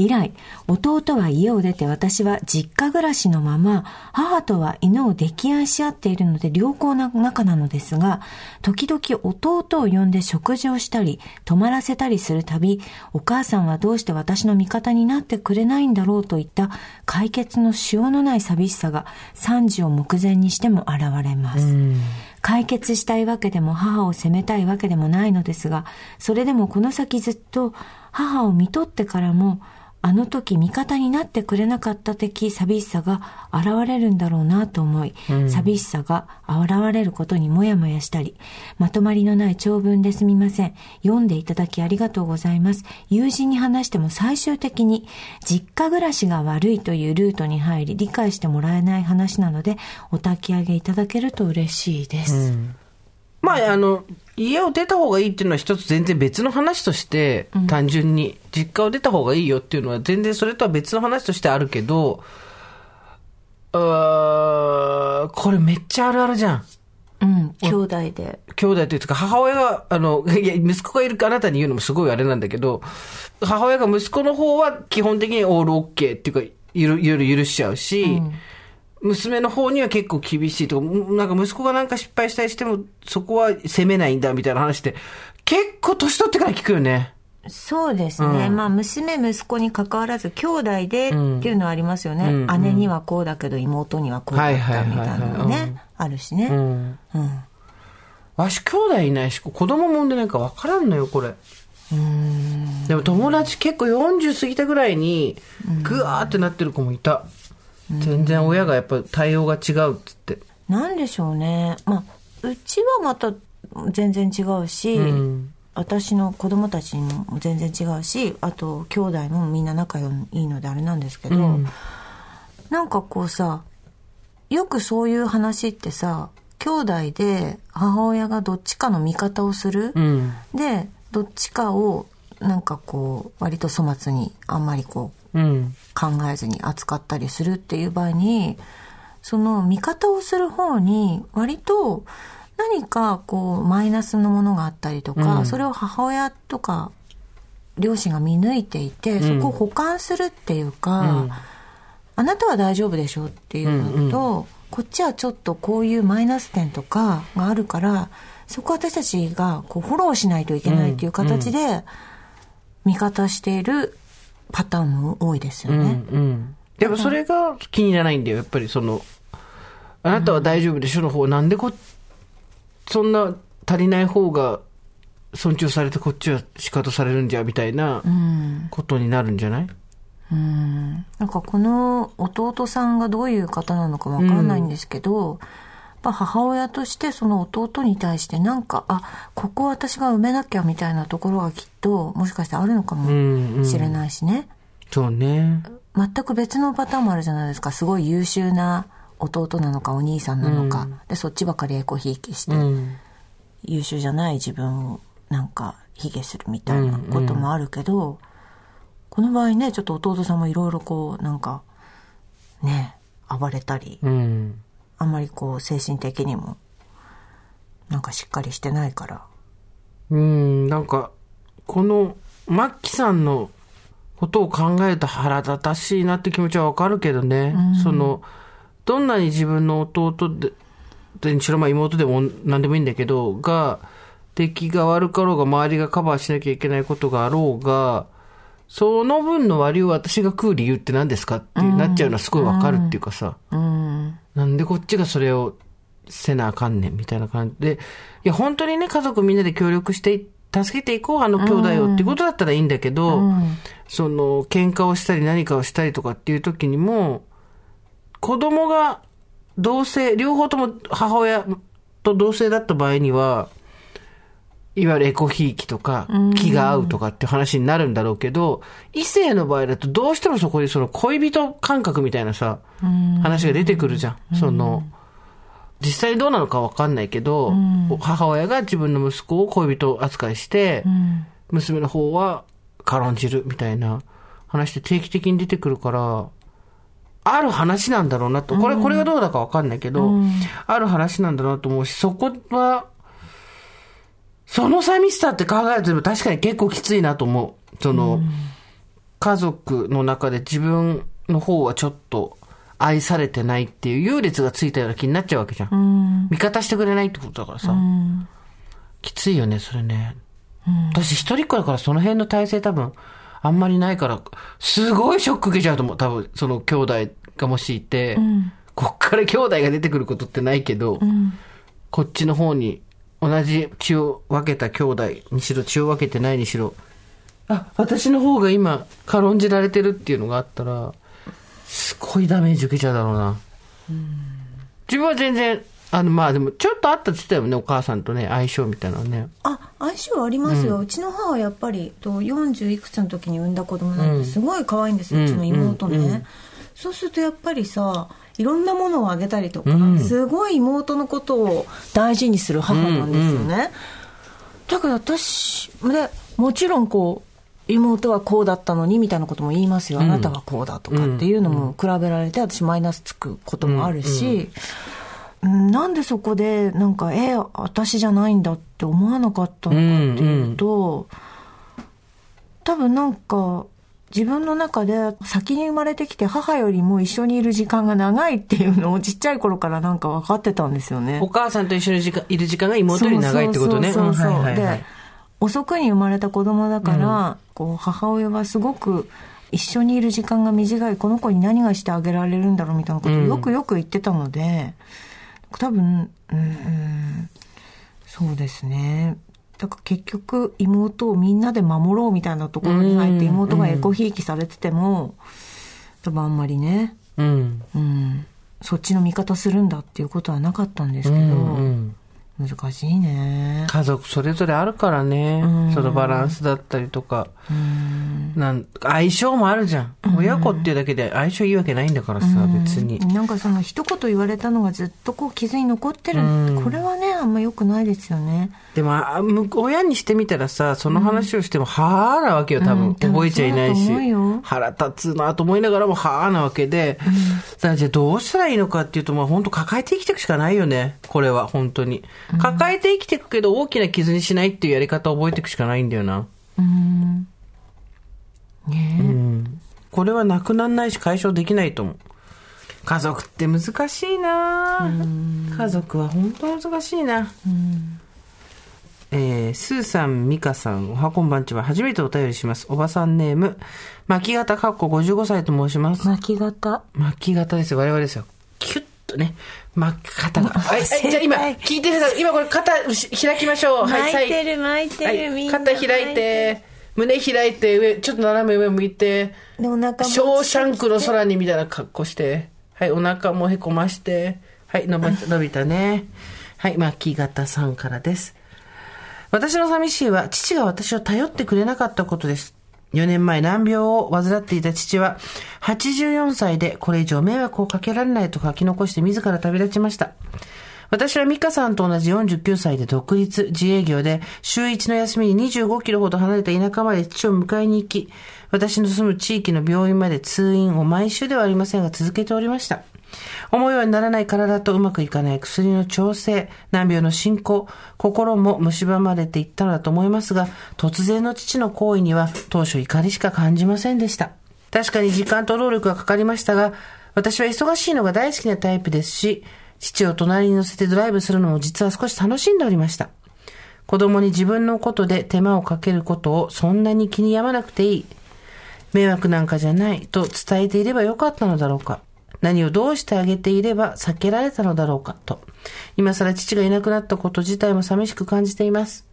以来、弟は家を出て私は実家暮らしのまま、母とは犬を溺愛し合っているので良好な仲なのですが、時々弟を呼んで食事をしたり、泊まらせたりするたび、お母さんはどうして私の味方になってくれないんだろうといった解決のしようのない寂しさが惨事を目前にしても現れます。解決したいわけでも母を責めたいわけでもないのですが、それでもこの先ずっと母を見とってからもあの時味方になってくれなかった的寂しさが現れるんだろうなと思い、うん、寂しさが現れることにもやもやしたり、まとまりのない長文ですみません。読んでいただきありがとうございます。友人に話しても最終的に実家暮らしが悪いというルートに入り理解してもらえない話なのでお焚き上げいただけると嬉しいです。うんまあ、あの、家を出た方がいいっていうのは一つ全然別の話として、単純に、実家を出た方がいいよっていうのは全然それとは別の話としてあるけど、あこれめっちゃあるあるじゃん。うん、兄弟で。兄弟というか、母親が、あの、いや、息子がいるかあなたに言うのもすごいあれなんだけど、母親が息子の方は基本的にオールオッケーっていうか、いろいろ許しちゃうし、うん娘の方には結構厳しいとか、なんか息子がなんか失敗したりしても、そこは責めないんだみたいな話って、結構年取ってから聞くよね。そうですね。うん、まあ、娘、息子に関わらず、兄弟でっていうのはありますよね。うん、姉にはこうだけど、妹にはこうだったみたいなのね、あるしね。うん。うん、わし、兄弟いないし、子供もんでなんか分からんのよ、これ。うんでも友達結構40過ぎたぐらいに、ぐわーってなってる子もいた。全然親がやっぱ対応が違うっつって。なんでしょうね。まあ、うちはまた全然違うし、うん、私の子供たちも全然違うし、あと兄弟もみんな仲いいのであれなんですけど、うん、なんかこうさ、よくそういう話ってさ、兄弟で母親がどっちかの味方をする、うん、で、どっちかをなんかこう、割と粗末にあんまりこう、考えずに扱ったりするっていう場合に、その見方をする方に割と何かこうマイナスのものがあったりとか、うん、それを母親とか両親が見抜いていて、そこを補完するっていうか、うん、あなたは大丈夫でしょっていうのと、うんうん、こっちはちょっとこういうマイナス点とかがあるから、そこは私たちがこうフォローしないといけないっていう形で、味方しているパターンも多いですよね。うん、うん、でもそれが気にならないんだよ、やっぱりその、あなたは大丈夫でしょの方、なんでこ、そんな足りない方が尊重されてこっちは仕方されるんじゃ、みたいなことになるんじゃない、うん、なんかこの弟さんがどういう方なのかわからないんですけど、うんぱ母親としてその弟に対してなんかあここ私が埋めなきゃみたいなところがきっともしかしてあるのかもしれないしね、うんうん、そうね。全く別のパターンもあるじゃないですか。すごい優秀な弟なのかお兄さんなのか、うん、でそっちばかりエコひいきして、うん、優秀じゃない自分をなんか卑下するみたいなこともあるけど、うんうん、この場合ねちょっと弟さんもいろいろこうなんかね暴れたり、うんあんまりこう精神的にもなんかしっかりしてないから。うんなんかこのマッキさんのことを考えた腹立たしいなって気持ちはわかるけどね、うん、そのどんなに自分の弟ででにしろまあ妹でも何でもいいんだけどが出来が悪かろうが周りがカバーしなきゃいけないことがあろうがその分の割を私が食う理由って何ですかってなっちゃうのはすごいわかるっていうかさ、うん、なんでこっちがそれをせなあかんねんみたいな感じで、いや本当にね家族みんなで協力して助けていこうあの兄弟をってことだったらいいんだけど、うん、その喧嘩をしたり何かをしたりとかっていう時にも、子供が同性、両方とも母親と同性だった場合には、いわゆるエコひいきとか、気が合うとかって話になるんだろうけど、異性の場合だとどうしてもそこにその恋人感覚みたいなさ、話が出てくるじゃん。その、実際にどうなのかわかんないけど、母親が自分の息子を恋人扱いして、娘の方は軽んじるみたいな話で定期的に出てくるから、ある話なんだろうなと。これ、これがどうだかわかんないけど、ある話なんだろうなと思うし、そこは、その寂しさって考えると確かに結構きついなと思う。その、家族の中で自分の方はちょっと愛されてないっていう優劣がついたような気になっちゃうわけじゃん。味方してくれないってことだからさ。きついよね、それね。私一人っ子だからその辺の体制多分あんまりないから、すごいショック受けちゃうと思う。多分その兄弟がもしいて、こっから兄弟が出てくることってないけど、こっちの方に同じ血を分けた兄弟にしろ血を分けてないにしろ、あ、私の方が今軽んじられてるっていうのがあったら、すごいダメージ受けちゃうだろうな。自分は全然、あの、まあでも、ちょっとあったって言ってたよね、お母さんとね、相性みたいなのね。あ相性ありますよ、うちの母はやっぱりと40いくつの時に産んだ子供なんですごい可愛いんですよ、うちの妹ね、そうするとやっぱりさいろんなものをあげたりとか、すごい妹のことを大事にする母なんですよね、だから私でもちろんこう妹はこうだったのにみたいなことも言いますよ、あなたはこうだとかっていうのも比べられて私マイナスつくこともあるし、うんなんでそこでなんかえ私じゃないんだって思わなかったのかっていうと、多分なんか自分の中で先に生まれてきて母よりも一緒にいる時間が長いっていうのをちっちゃい頃からなんか分かってたんですよね。お。母さんと一緒に時間いる時間が妹より長いってことね。そうそうそうで遅くに生まれた子供だから、こう母親はすごく一緒にいる時間が短い。この子に何がしてあげられるんだろうみたいなことをよくよく言ってたので、多分うんうん。そうですねだから結局妹をみんなで守ろうみたいなところに入って妹がエコひいきされてても多分あんまりね、うん。うん、そっちの味方するんだっていうことはなかったんですけど、うん。難しいね家族それぞれあるからね。そのバランスだったりとか。なん相性もあるじゃん。親子っていうだけで相性いいわけないんだからさ、別に。なんかその一言言われたのがずっとこう傷に残ってる、これはねあんま良くないですよねでも、親にしてみたらさ、その話をしても、はぁなわけよ、多分。うん覚えちゃいないし。腹立つなと思いながらも、はぁなわけで。じゃあどうしたらいいのかっていうと、まあ本当抱えて生きていくしかないよね。これは、本当に。抱えて生きていくけど、大きな傷にしないっていうやり方を覚えていくしかないんだよな。うんねえうん。これはなくならないし解消できないと思う。家族って難しいな家族は本当難しいな。えー、スーさん、ミカさん、おはこんばんちは初めてお便りします。おばさんネーム、巻き型かっこ55歳と申します。巻き型巻き型ですよ、我々ですよ。キュッとね、巻き方が。はい、はい、じゃあ今、聞いてください。今これ肩し開きましょう。はい、巻いてる巻いてる、はい、みんな肩開いて、胸開いて、上、ちょっと斜め上向いて、でお腹もショーシャンクの空にみたいな格好して、はい、お腹もへこまして、はい、伸び伸びたね。はい、巻き型さんからです。私の寂しいは、父が私を頼ってくれなかったことです。4年前難病を患っていた父は、84歳でこれ以上迷惑をかけられないと書き残して自ら旅立ちました。私は美香さんと同じ49歳で独立、自営業で、週1の休みに25キロほど離れた田舎まで父を迎えに行き、私の住む地域の病院まで通院を毎週ではありませんが続けておりました。思うようにならない体とうまくいかない薬の調整、難病の進行、心も蝕まれていったのだと思いますが、突然の父の行為には当初怒りしか感じませんでした。確かに時間と労力がかかりましたが、私は忙しいのが大好きなタイプですし、父を隣に乗せてドライブするのも実は少し楽しんでおりました。子供に自分のことで手間をかけることをそんなに気に病まなくていい。迷惑なんかじゃないと伝えていればよかったのだろうか。何をどうしてあげていれば避けられたのだろうかと。今更父がいなくなったこと自体も寂しく感じています。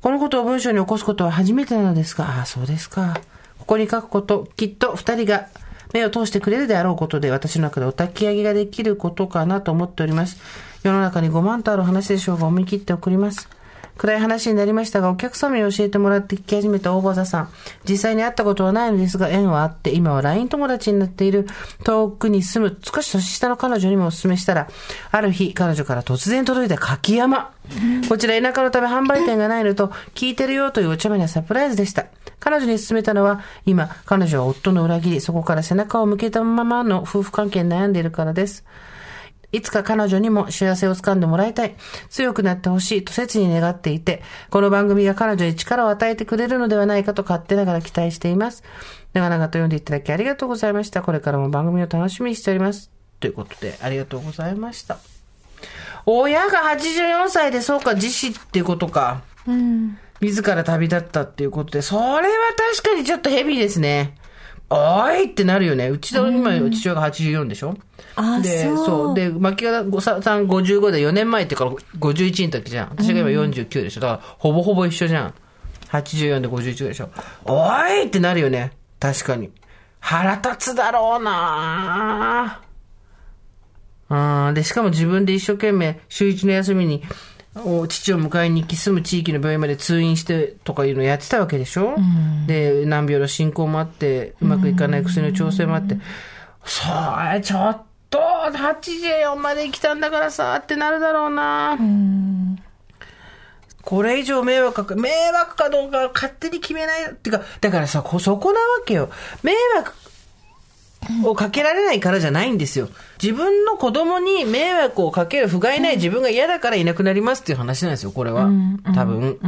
このことを文章に起こすことは初めてなのですが、ああ、そうですか。ここに書くこと、きっと二人が目を通してくれるであろうことで、私の中でお焚き上げができることかなと思っております。世の中に5万とある話でしょうが、思い切って送ります。暗い話になりましたが、お客様に教えてもらって聞き始めた大場座さん。実際に会ったことはないのですが、縁はあって、今は LINE 友達になっている遠くに住む少し年下の彼女にもお勧めしたら、ある日、彼女から突然届いた柿山。こちら田舎のため販売店がないのと、聞いてるよというお茶目なサプライズでした。彼女に勧めたのは、今、彼女は夫の裏切り、そこから背中を向けたままの夫婦関係に悩んでいるからです。いつか彼女にも幸せをつかんでもらいたい。強くなってほしいと切に願っていて、この番組が彼女に力を与えてくれるのではないかと勝手ながら期待しています。長々と読んでいただきありがとうございました。これからも番組を楽しみにしております。ということで、ありがとうございました。親が84歳でそうか、自死っていうことか。うん。自ら旅立ったっていうことで、それは確かにちょっとヘビーですね。おいってなるよね。うちの今、父親が84でしょ？あで、そう。で、牧方さん55で4年前ってから51の時じゃん。私が今49でしょ。だから、ほぼほぼ一緒じゃん。84で51でしょ。おいってなるよね。確かに。腹立つだろうなうん。で、しかも自分で一生懸命、週一の休みに、父を迎えに行き住む地域の病院まで通院してとかいうのをやってたわけでしょ、うん、で、難病の進行もあって、うまくいかない薬の調整もあって、それちょっと、84まで生きたんだからさ、ってなるだろうな。うん、これ以上迷惑か、迷惑かどうか勝手に決めない。っていうか、だからさ、そこなわけよ。迷惑をかけられないからじゃないんですよ。自分の子供に迷惑をかける不甲斐ない自分が嫌だからいなくなりますっていう話なんですよ、これは。多分。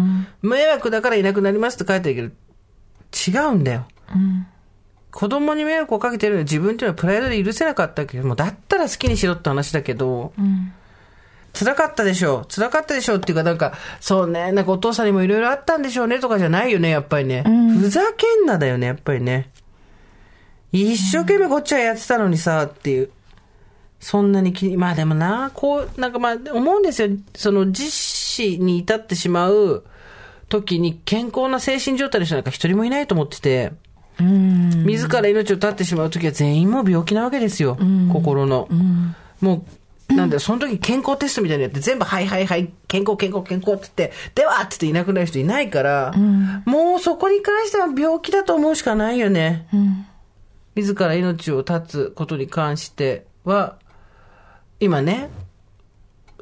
迷惑だからいなくなりますって書いてるけど、違うんだよ。子供に迷惑をかけてるのは自分っていうのはプライドで許せなかったけども、だったら好きにしろって話だけど、辛かったでしょう。辛かったでしょうっていうか、なんか、そうね、なんかお父さんにもいろいろあったんでしょうねとかじゃないよね、やっぱりね。ふざけんなだよね、やっぱりね。一生懸命こっちはやってたのにさ、っていう。そんなに気に、まあでもな、こう、なんかまあ思うんですよ。その実施に至ってしまう時に健康な精神状態の人なんか一人もいないと思ってて。自ら命を絶ってしまう時は全員も病気なわけですよ。心の。もう、なんだよ、その時健康テストみたいなやって全部、はいはいはい、健康健康健康って言って、ではって言っていなくなる人いないから、もうそこに関しては病気だと思うしかないよね。うん自ら命を絶つことに関しては、今ね、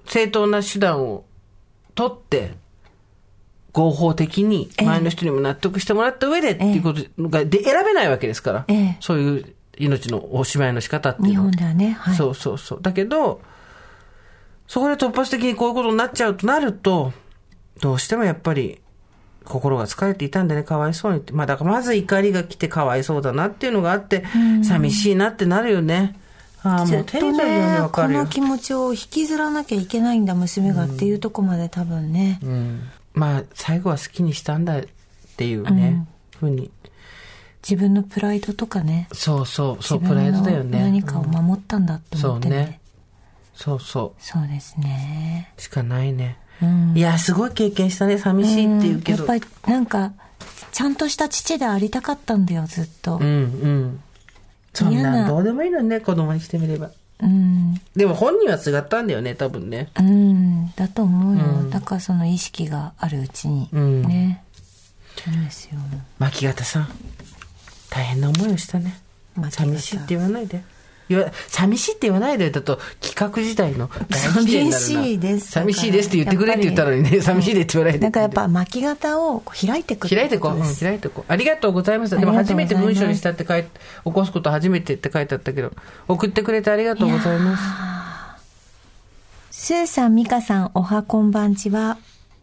正当な手段を取って、合法的に前の人にも納得してもらった上でっていうことがで選べないわけですから、ええ、そういう命のおしまいの仕方っていうのは。日本ではね、はい、そうそうそう。だけど、そこで突発的にこういうことになっちゃうとなると、どうしてもやっぱり心が疲れていたんでね、かわいそうにって。まあだからまず怒りが来てかわいそうだなっていうのがあって、寂しいなってなるよね。ああ、もう手に取るようにわかるよ。この気持ちを引きずらなきゃいけないんだ、娘がっていうとこまで多分ね。うん。まあ、最後は好きにしたんだっていうね、うん、ふうに。自分のプライドとかね。そうそう、そう、プライドだよね。何かを守ったんだって思って、ね、そうね。そうそう。そうですね。しかないね。いや、すごい経験したね。寂しいっていうけど。やっぱり、なんか、ちゃんとした父でありたかったんだよ、ずっと。うん、うん。そんなどうでもいいのね、子供にしてみれば。うん。でも本人は違ったんだよね、多分ね。うん。だと思うよ。うん、だからその意識があるうちに。うん。ね。そうですよ。牧形さん、大変な思いをしたね。寂しいって言わないで。寂しいって言わないでだと、企画自体の寂しいです。寂しいですって言ってくれって言ったのにね、寂しいでって言わないで。なんかやっぱ巻き型を開いていく開いていこう。うん、開いていこう。ありがとうございます。でも初めて文章にしたって書いて、起こすこと初めてって書いてあったけど、送ってくれてありがとうございます。スーさん、ミカさん、おはこんばんちは。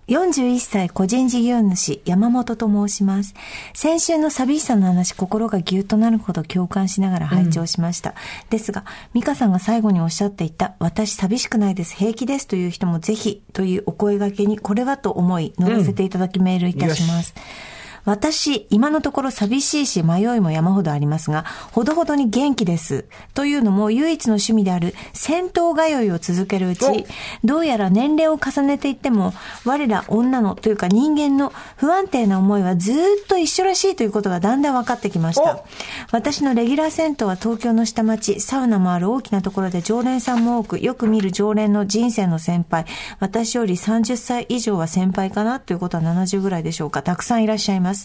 41歳個人事業主山本と申します。先週の寂しさの話、心がぎゅっとなるほど共感しながら拝聴しました。うん、ですが、美香さんが最後におっしゃっていた、私寂しくないです、平気ですという人もぜひというお声掛けに、これはと思い、乗らせていただきメールいたします。うん私、今のところ寂しいし迷いも山ほどありますが、ほどほどに元気です。というのも唯一の趣味である戦闘通いを続けるうち、どうやら年齢を重ねていっても、我ら女のというか人間の不安定な思いはずっと一緒らしいということがだんだん分かってきました。私のレギュラー銭湯は東京の下町、サウナもある大きなところで常連さんも多く、よく見る常連の人生の先輩、私より30歳以上は先輩かなということは70ぐらいでしょうか。たくさんいらっしゃいます。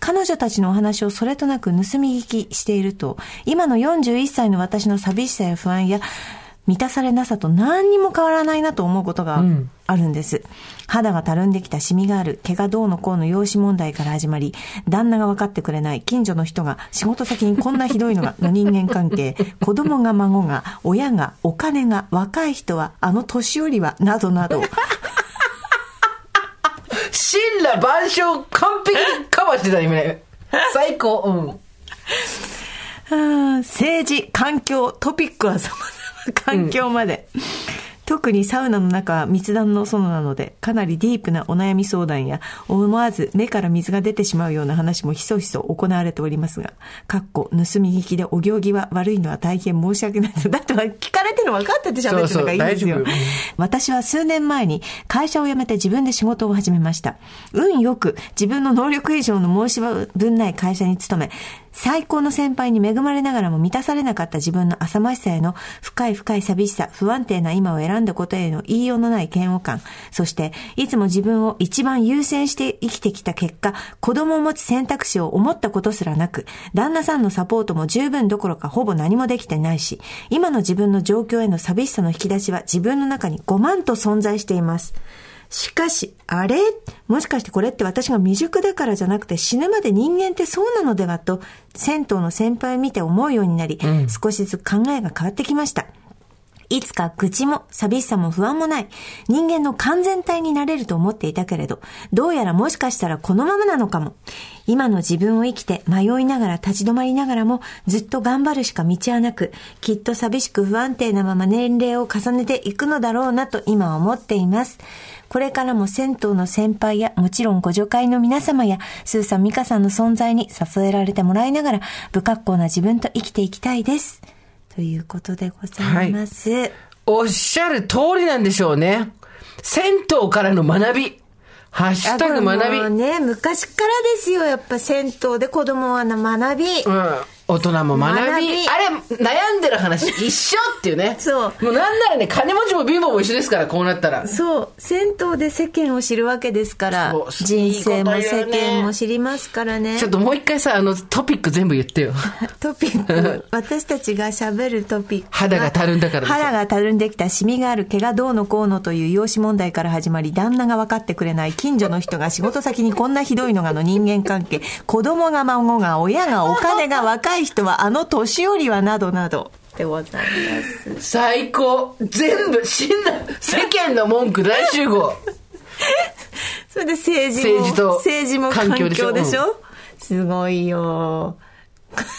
彼女たちのお話をそれとなく盗み聞きしていると、今の41歳の私の寂しさや不安や、満たされなさと何にも変わらないなと思うことがあるんです。肌がたるんできたシミがある、毛がどうのこうの容姿問題から始まり、旦那が分かってくれない、近所の人が仕事先にこんなひどいのが、の人間関係、子供が孫が、親が、お金が、若い人は、あの年寄りは、などなど。神羅万象完璧にカバーしてた今ね。最高。うん。政治、環境、トピックは様々、環境まで。特にサウナの中は密談の園なので、かなりディープなお悩み相談や、思わず目から水が出てしまうような話もひそひそ行われておりますが、かっこ、盗み聞きでお行儀は悪いのは大変申し訳ないと。だって聞かれてるの分かってて喋ってるのがいいんですよ。そうそう 私は数年前に会社を辞めて自分で仕事を始めました。運よく自分の能力以上の申し分ない会社に勤め、最高の先輩に恵まれながらも満たされなかった自分の浅ましさへの深い深い寂しさ、不安定な今を選んだことへの言いようのない嫌悪感、そしていつも自分を一番優先して生きてきた結果、子供を持つ選択肢を思ったことすらなく、旦那さんのサポートも十分どころかほぼ何もできてないし、今の自分の状況への寂しさの引き出しは自分の中に5万と存在しています。しかし、あれ？もしかしてこれって私が未熟だからじゃなくて死ぬまで人間ってそうなのではと、銭湯の先輩を見て思うようになり、少しずつ考えが変わってきました。いつか愚痴も寂しさも不安もない人間の完全体になれると思っていたけれど、どうやらもしかしたらこのままなのかも。今の自分を生きて迷いながら立ち止まりながらもずっと頑張るしか道はなく、きっと寂しく不安定なまま年齢を重ねていくのだろうなと今思っています。これからも銭湯の先輩や、もちろんご助会の皆様や、スーさん、ミカさんの存在に支えられてもらいながら、不格好な自分と生きていきたいです。ということでございます。おっしゃる通りなんでしょうね。銭湯からの学び。ハッシュタグ学び。ね、昔からですよ。やっぱ銭湯で子供はな学び。うん。大人も学び。あれ、悩んでる話一緒っていうね。そうもうなんならね、金持ちも貧乏も一緒ですから、こうなったら。そう。銭湯で世間を知るわけですから人生も世間も知りますからねちょ。っともう一回さ、あの、トピック全部言ってよ。トピック、私たちが喋るトピック。肌がたるんだから肌がたるんできたシミがある毛がどうのこうのという容姿問題から始まり、旦那が分かってくれない近所の人が仕事先にこんなひどいのがの人間関係、子供が孫が親がお金が若い人はあの年寄りはなどなどでございます。最高。全部、死んだ。世間の文句大集合。それで政治も、政治と政治も環環境境でしょ？でしょすごいよ。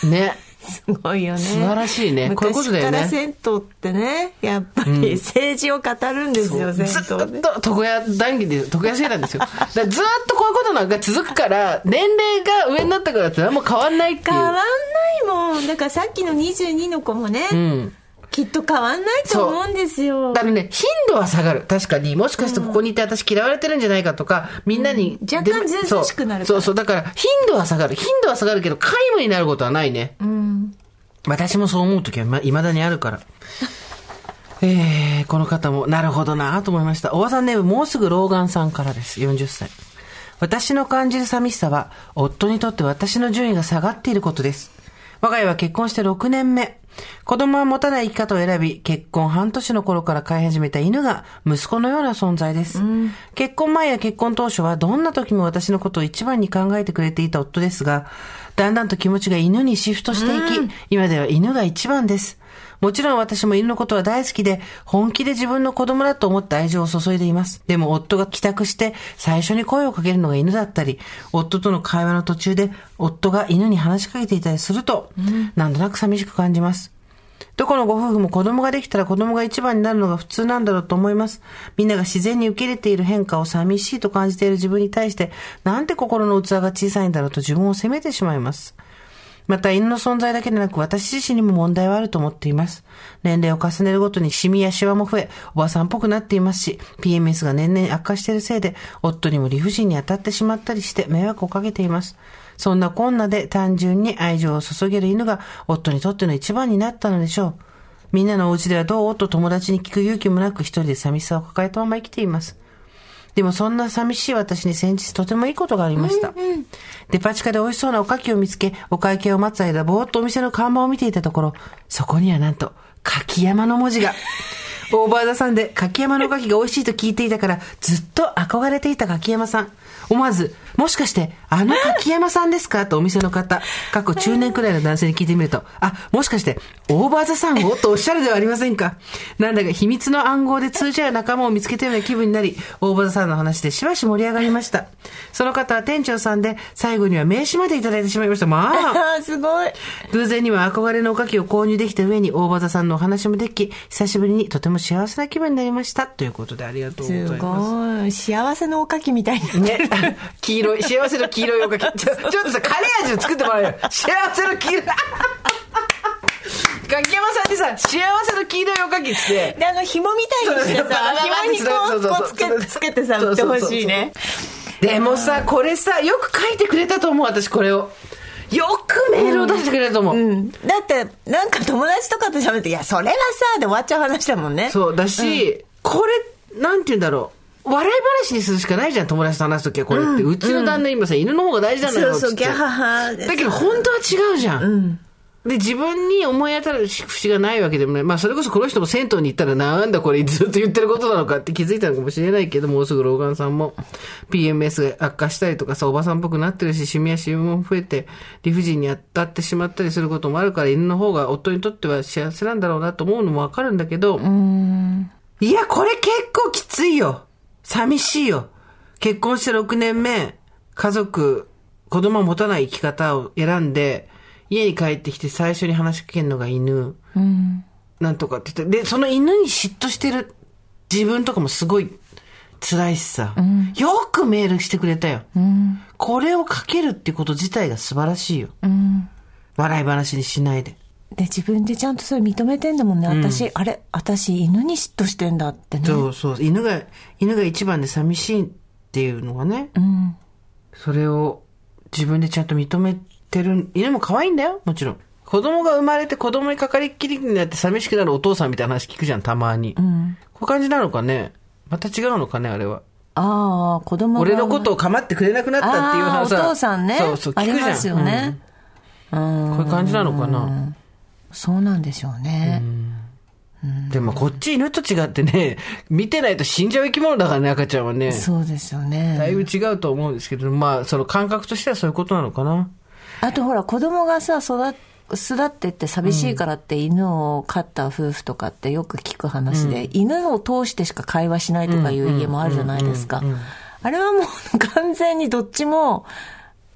ね。すごいよね。素晴らしいね。こういうことだよね。昔から銭湯ってね、やっぱり政治を語るんですよ、ず銭湯で。っ。と床屋談義で床屋生なんですよ。ずっとこういうことなんか続くから年齢が上になったからって何も変わんないっていう。変わんないもん。だからさっきの22の子もね、うんきっと変わんないと思うんですよ。だからね、頻度は下がる。確かに。もしかしてここにいて私嫌われてるんじゃないかとか、みんなに。うん若干でずうずうしくなるそうそう。だから、頻度は下がる。頻度は下がるけど、皆無になることはないね。うん。私もそう思うときは、ま、未だにあるから。えー、この方も、なるほどなと思いました。おばさんネーム、もうすぐ老眼さんからです。40歳。私の感じる寂しさは、夫にとって私の順位が下がっていることです。我が家は結婚して6年目。子供は持たない生き方を選び、結婚半年の頃から飼い始めた犬が息子のような存在です。結婚前や結婚当初はどんな時も私のことを一番に考えてくれていた夫ですが、だんだんと気持ちが犬にシフトしていき、今では犬が一番です。もちろん私も犬のことは大好きで、本気で自分の子供だと思って愛情を注いでいます。でも夫が帰宅して最初に声をかけるのが犬だったり、夫との会話の途中で夫が犬に話しかけていたりすると、なんとなく寂しく感じます。どこのご夫婦も子供ができたら子供が一番になるのが普通なんだろうと思います。みんなが自然に受け入れている変化を寂しいと感じている自分に対して、なんて心の器が小さいんだろうと自分を責めてしまいます。また犬の存在だけでなく私自身にも問題はあると思っています。年齢を重ねるごとにシミやシワも増え、おばさんっぽくなっていますし、PMS が年々悪化しているせいで、夫にも理不尽に当たってしまったりして迷惑をかけています。そんなこんなで単純に愛情を注げる犬が夫にとっての一番になったのでしょう。みんなのお家ではどう？と友達に聞く勇気もなく一人で寂しさを抱えたまま生きています。でもそんな寂しい私に先日とてもいいことがありました。うんうん、デパ地下で美味しそうなおかきを見つけ、お会計を待つ間、ぼーっとお店の看板を見ていたところ、そこにはなんと、柿山の文字が。オーバーザさんで柿山のおかきが美味しいと聞いていたから、ずっと憧れていた柿山さん。思わず、もしかして、あの柿山さんですか？とお店の方、過去中年くらいの男性に聞いてみると、あ、もしかして、オーバーザさんを？とおっしゃるではありませんか？なんだか秘密の暗号で通じ合う仲間を見つけたような気分になり、オーバーザさんの話でしばし盛り上がりました。その方は店長さんで、最後には名刺までいただいてしまいました。まあ。すごい。偶然には憧れのおかきを購入できた上に、オーバーザさんのお話もでき、久しぶりにとても幸せな気分になりました。ということでありがとうございます。すごい。幸せのおかきみたいに。ね。黄色い、幸せの黄色いおかき。ちょ、ちょっとさ、カレー味を作ってもらうよ。幸せの黄色い。柿山さんにさ、幸せの黄色いおかきって。で、あの、紐みたいにしてさ、紐にこう、こうつけつけてさ、売ってほしいね。でもさ、これさ、よく書いてくれたと思う、私これを。よくメールを出してくれると思う。うん。だって、なんか友達とかと喋って、いや、それはさ、で終わっちゃう話だもんね。そう、だし、うん、これ、なんて言うんだろう。笑い話にするしかないじゃん、友達と話すときはこれって。うん、ちの旦那今さ、犬の方が大事なんだよそうそう、ギャハハ。だけど本当は違うじゃん。うんで、自分に思い当たる節がないわけでもない。まあ、それこそこの人も銭湯に行ったら、なんだこれずっと言ってることなのかって気づいたのかもしれないけど、もうすぐ老眼さんも PMS が悪化したりとかさ、おばさんっぽくなってるし、シミやシミも増えて、理不尽に当たってしまったりすることもあるから、犬の方が夫にとっては幸せなんだろうなと思うのもわかるんだけど、いや、これ結構きついよ。寂しいよ。結婚して6年目、家族、子供を持たない生き方を選んで、家に帰ってきて最初に話しかけるのが犬。うん、なんとかって言って。で、その犬に嫉妬してる自分とかもすごい辛いしさ。うん、よくメールしてくれたよ。うん、これをかけるってこと自体が素晴らしいよ。笑い話にしないで。で、自分でちゃんとそれ認めてんだもんね。私、うん、あれ、私犬に嫉妬してんだってね。そうそう。犬が、犬が一番で寂しいっていうのがね。うん。それを自分でちゃんと認めてる。犬も可愛いんだよ、もちろん。子供が生まれて子供にかかりっきりになって寂しくなるお父さんみたいな話聞くじゃん、たまに。うん。こういう感じなのかね。また違うのかね、あれは。ああ、子供が。俺のことを構ってくれなくなったっていう話お父さんね。そうそう、聞くじゃん。ありますよね。うん、こういう感じなのかな。そうなんでしょうね。でもこっち犬と違ってね、見てないと死んじゃう生き物だからね、赤ちゃんはね。そうですよね。だいぶ違うと思うんですけど、まあ、その感覚としてはそういうことなのかな。あとほら、子供がさ、育巣立ってって寂しいからって犬を飼った夫婦とかってよく聞く話で、うん、犬を通してしか会話しないとかいう家もあるじゃないですか。あれはもう完全にどっちも、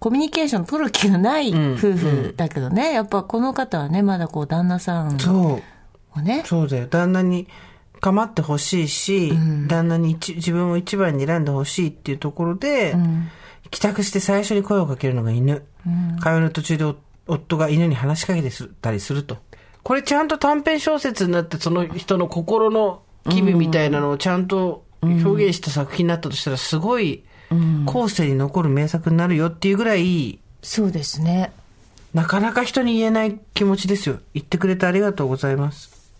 コミュニケーション取る気がない夫婦だけどね、うんうん、やっぱこの方はね、まだこう旦那さんをね。そうだよ。旦那に構ってほしいし、うん、旦那に自分を一番に選んでほしいっていうところで、うん、帰宅して最初に声をかけるのが犬。うん、会話の途中で夫が犬に話しかけてたりすると。これちゃんと短編小説になってその人の心の機微みたいなのをちゃんと表現した作品になったとしたらすごい、後世に残る名作になるよっていうぐらい、そうですね。なかなか人に言えない気持ちですよ。言ってくれてありがとうございます。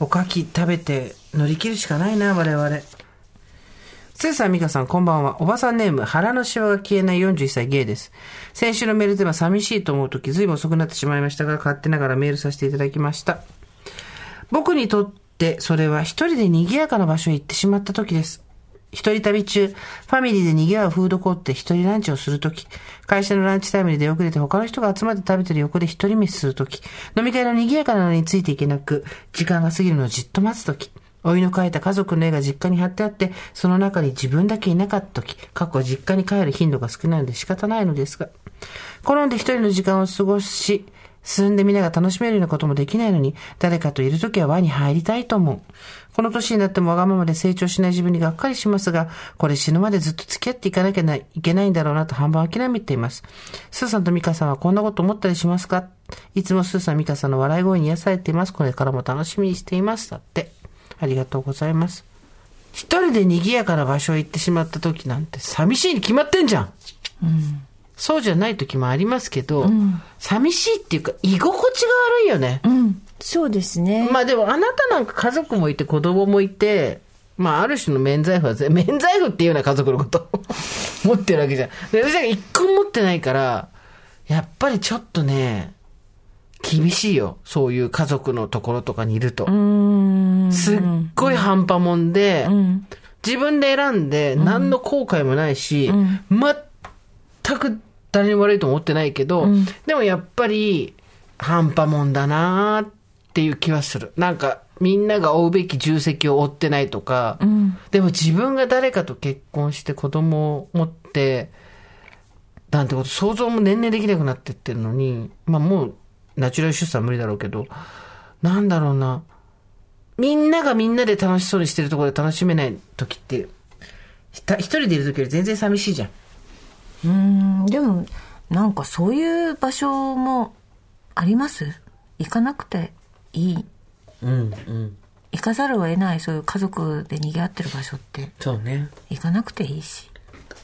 おかき食べて乗り切るしかないな、我々。つーさん、みかさん、こんばんは。おばさんネーム、腹のシワが消えない41歳ゲイです。先週のメールでは寂しいと思うとき、ずいぶん遅くなってしまいましたが、勝手ながらメールさせていただきました。僕にとって、それは一人で賑やかな場所へ行ってしまった時です。一人旅中、ファミリーで賑わうフードコートで一人ランチをするとき、会社のランチタイムに出遅れて他の人が集まって食べてる横で一人飯するとき、飲み会の賑やかなのについていけなく、時間が過ぎるのをじっと待つとき、老いの描いた家族の絵が実家に貼ってあって、その中に自分だけいなかったとき、過去実家に帰る頻度が少ないので仕方ないのですが、好んで一人の時間を過ごし、進んでみなが楽しめるようなこともできないのに、誰かといるときは輪に入りたいと思う。この年になってもわがままで成長しない自分にがっかりしますが、これ死ぬまでずっと付き合っていかなきゃいけないんだろうなと半分諦めています。スーさんとミカさんはこんなこと思ったりしますか？いつもスーさん、ミカさんの笑い声に癒されています。これからも楽しみにしています。だって。ありがとうございます。一人で賑やかな場所へ行ってしまった時なんて寂しいに決まってんじゃん。うん。そうじゃない時もありますけど、寂しいっていうか居心地が悪いよね。うん。そうですね。まあでもあなたなんか家族もいて子供もいて、まあある種の免罪符はぜ、免罪符っていうような家族のこと 持ってるわけじゃん。で私は一個も持ってないから、やっぱりちょっとね、厳しいよ。そういう家族のところとかにいると。すっごい半端もんで、自分で選んで何の後悔もないし、全く誰にも悪いと思ってないけど、でもやっぱり半端もんだなーっていう気はする。なんかみんなが追うべき重責を負ってないとか、でも自分が誰かと結婚して子供を持って、なんてこと想像も年々できなくなってってるのに、まあもうナチュラル出産は無理だろうけど、なんだろうな。みんながみんなで楽しそうにしてるところで楽しめない時って、一人でいる時より全然寂しいじゃん。うん、でも、なんかそういう場所もあります？行かなくていい？うん、うん。行かざるを得ないそういう家族で賑わってる場所ってそうね。行かなくていいし。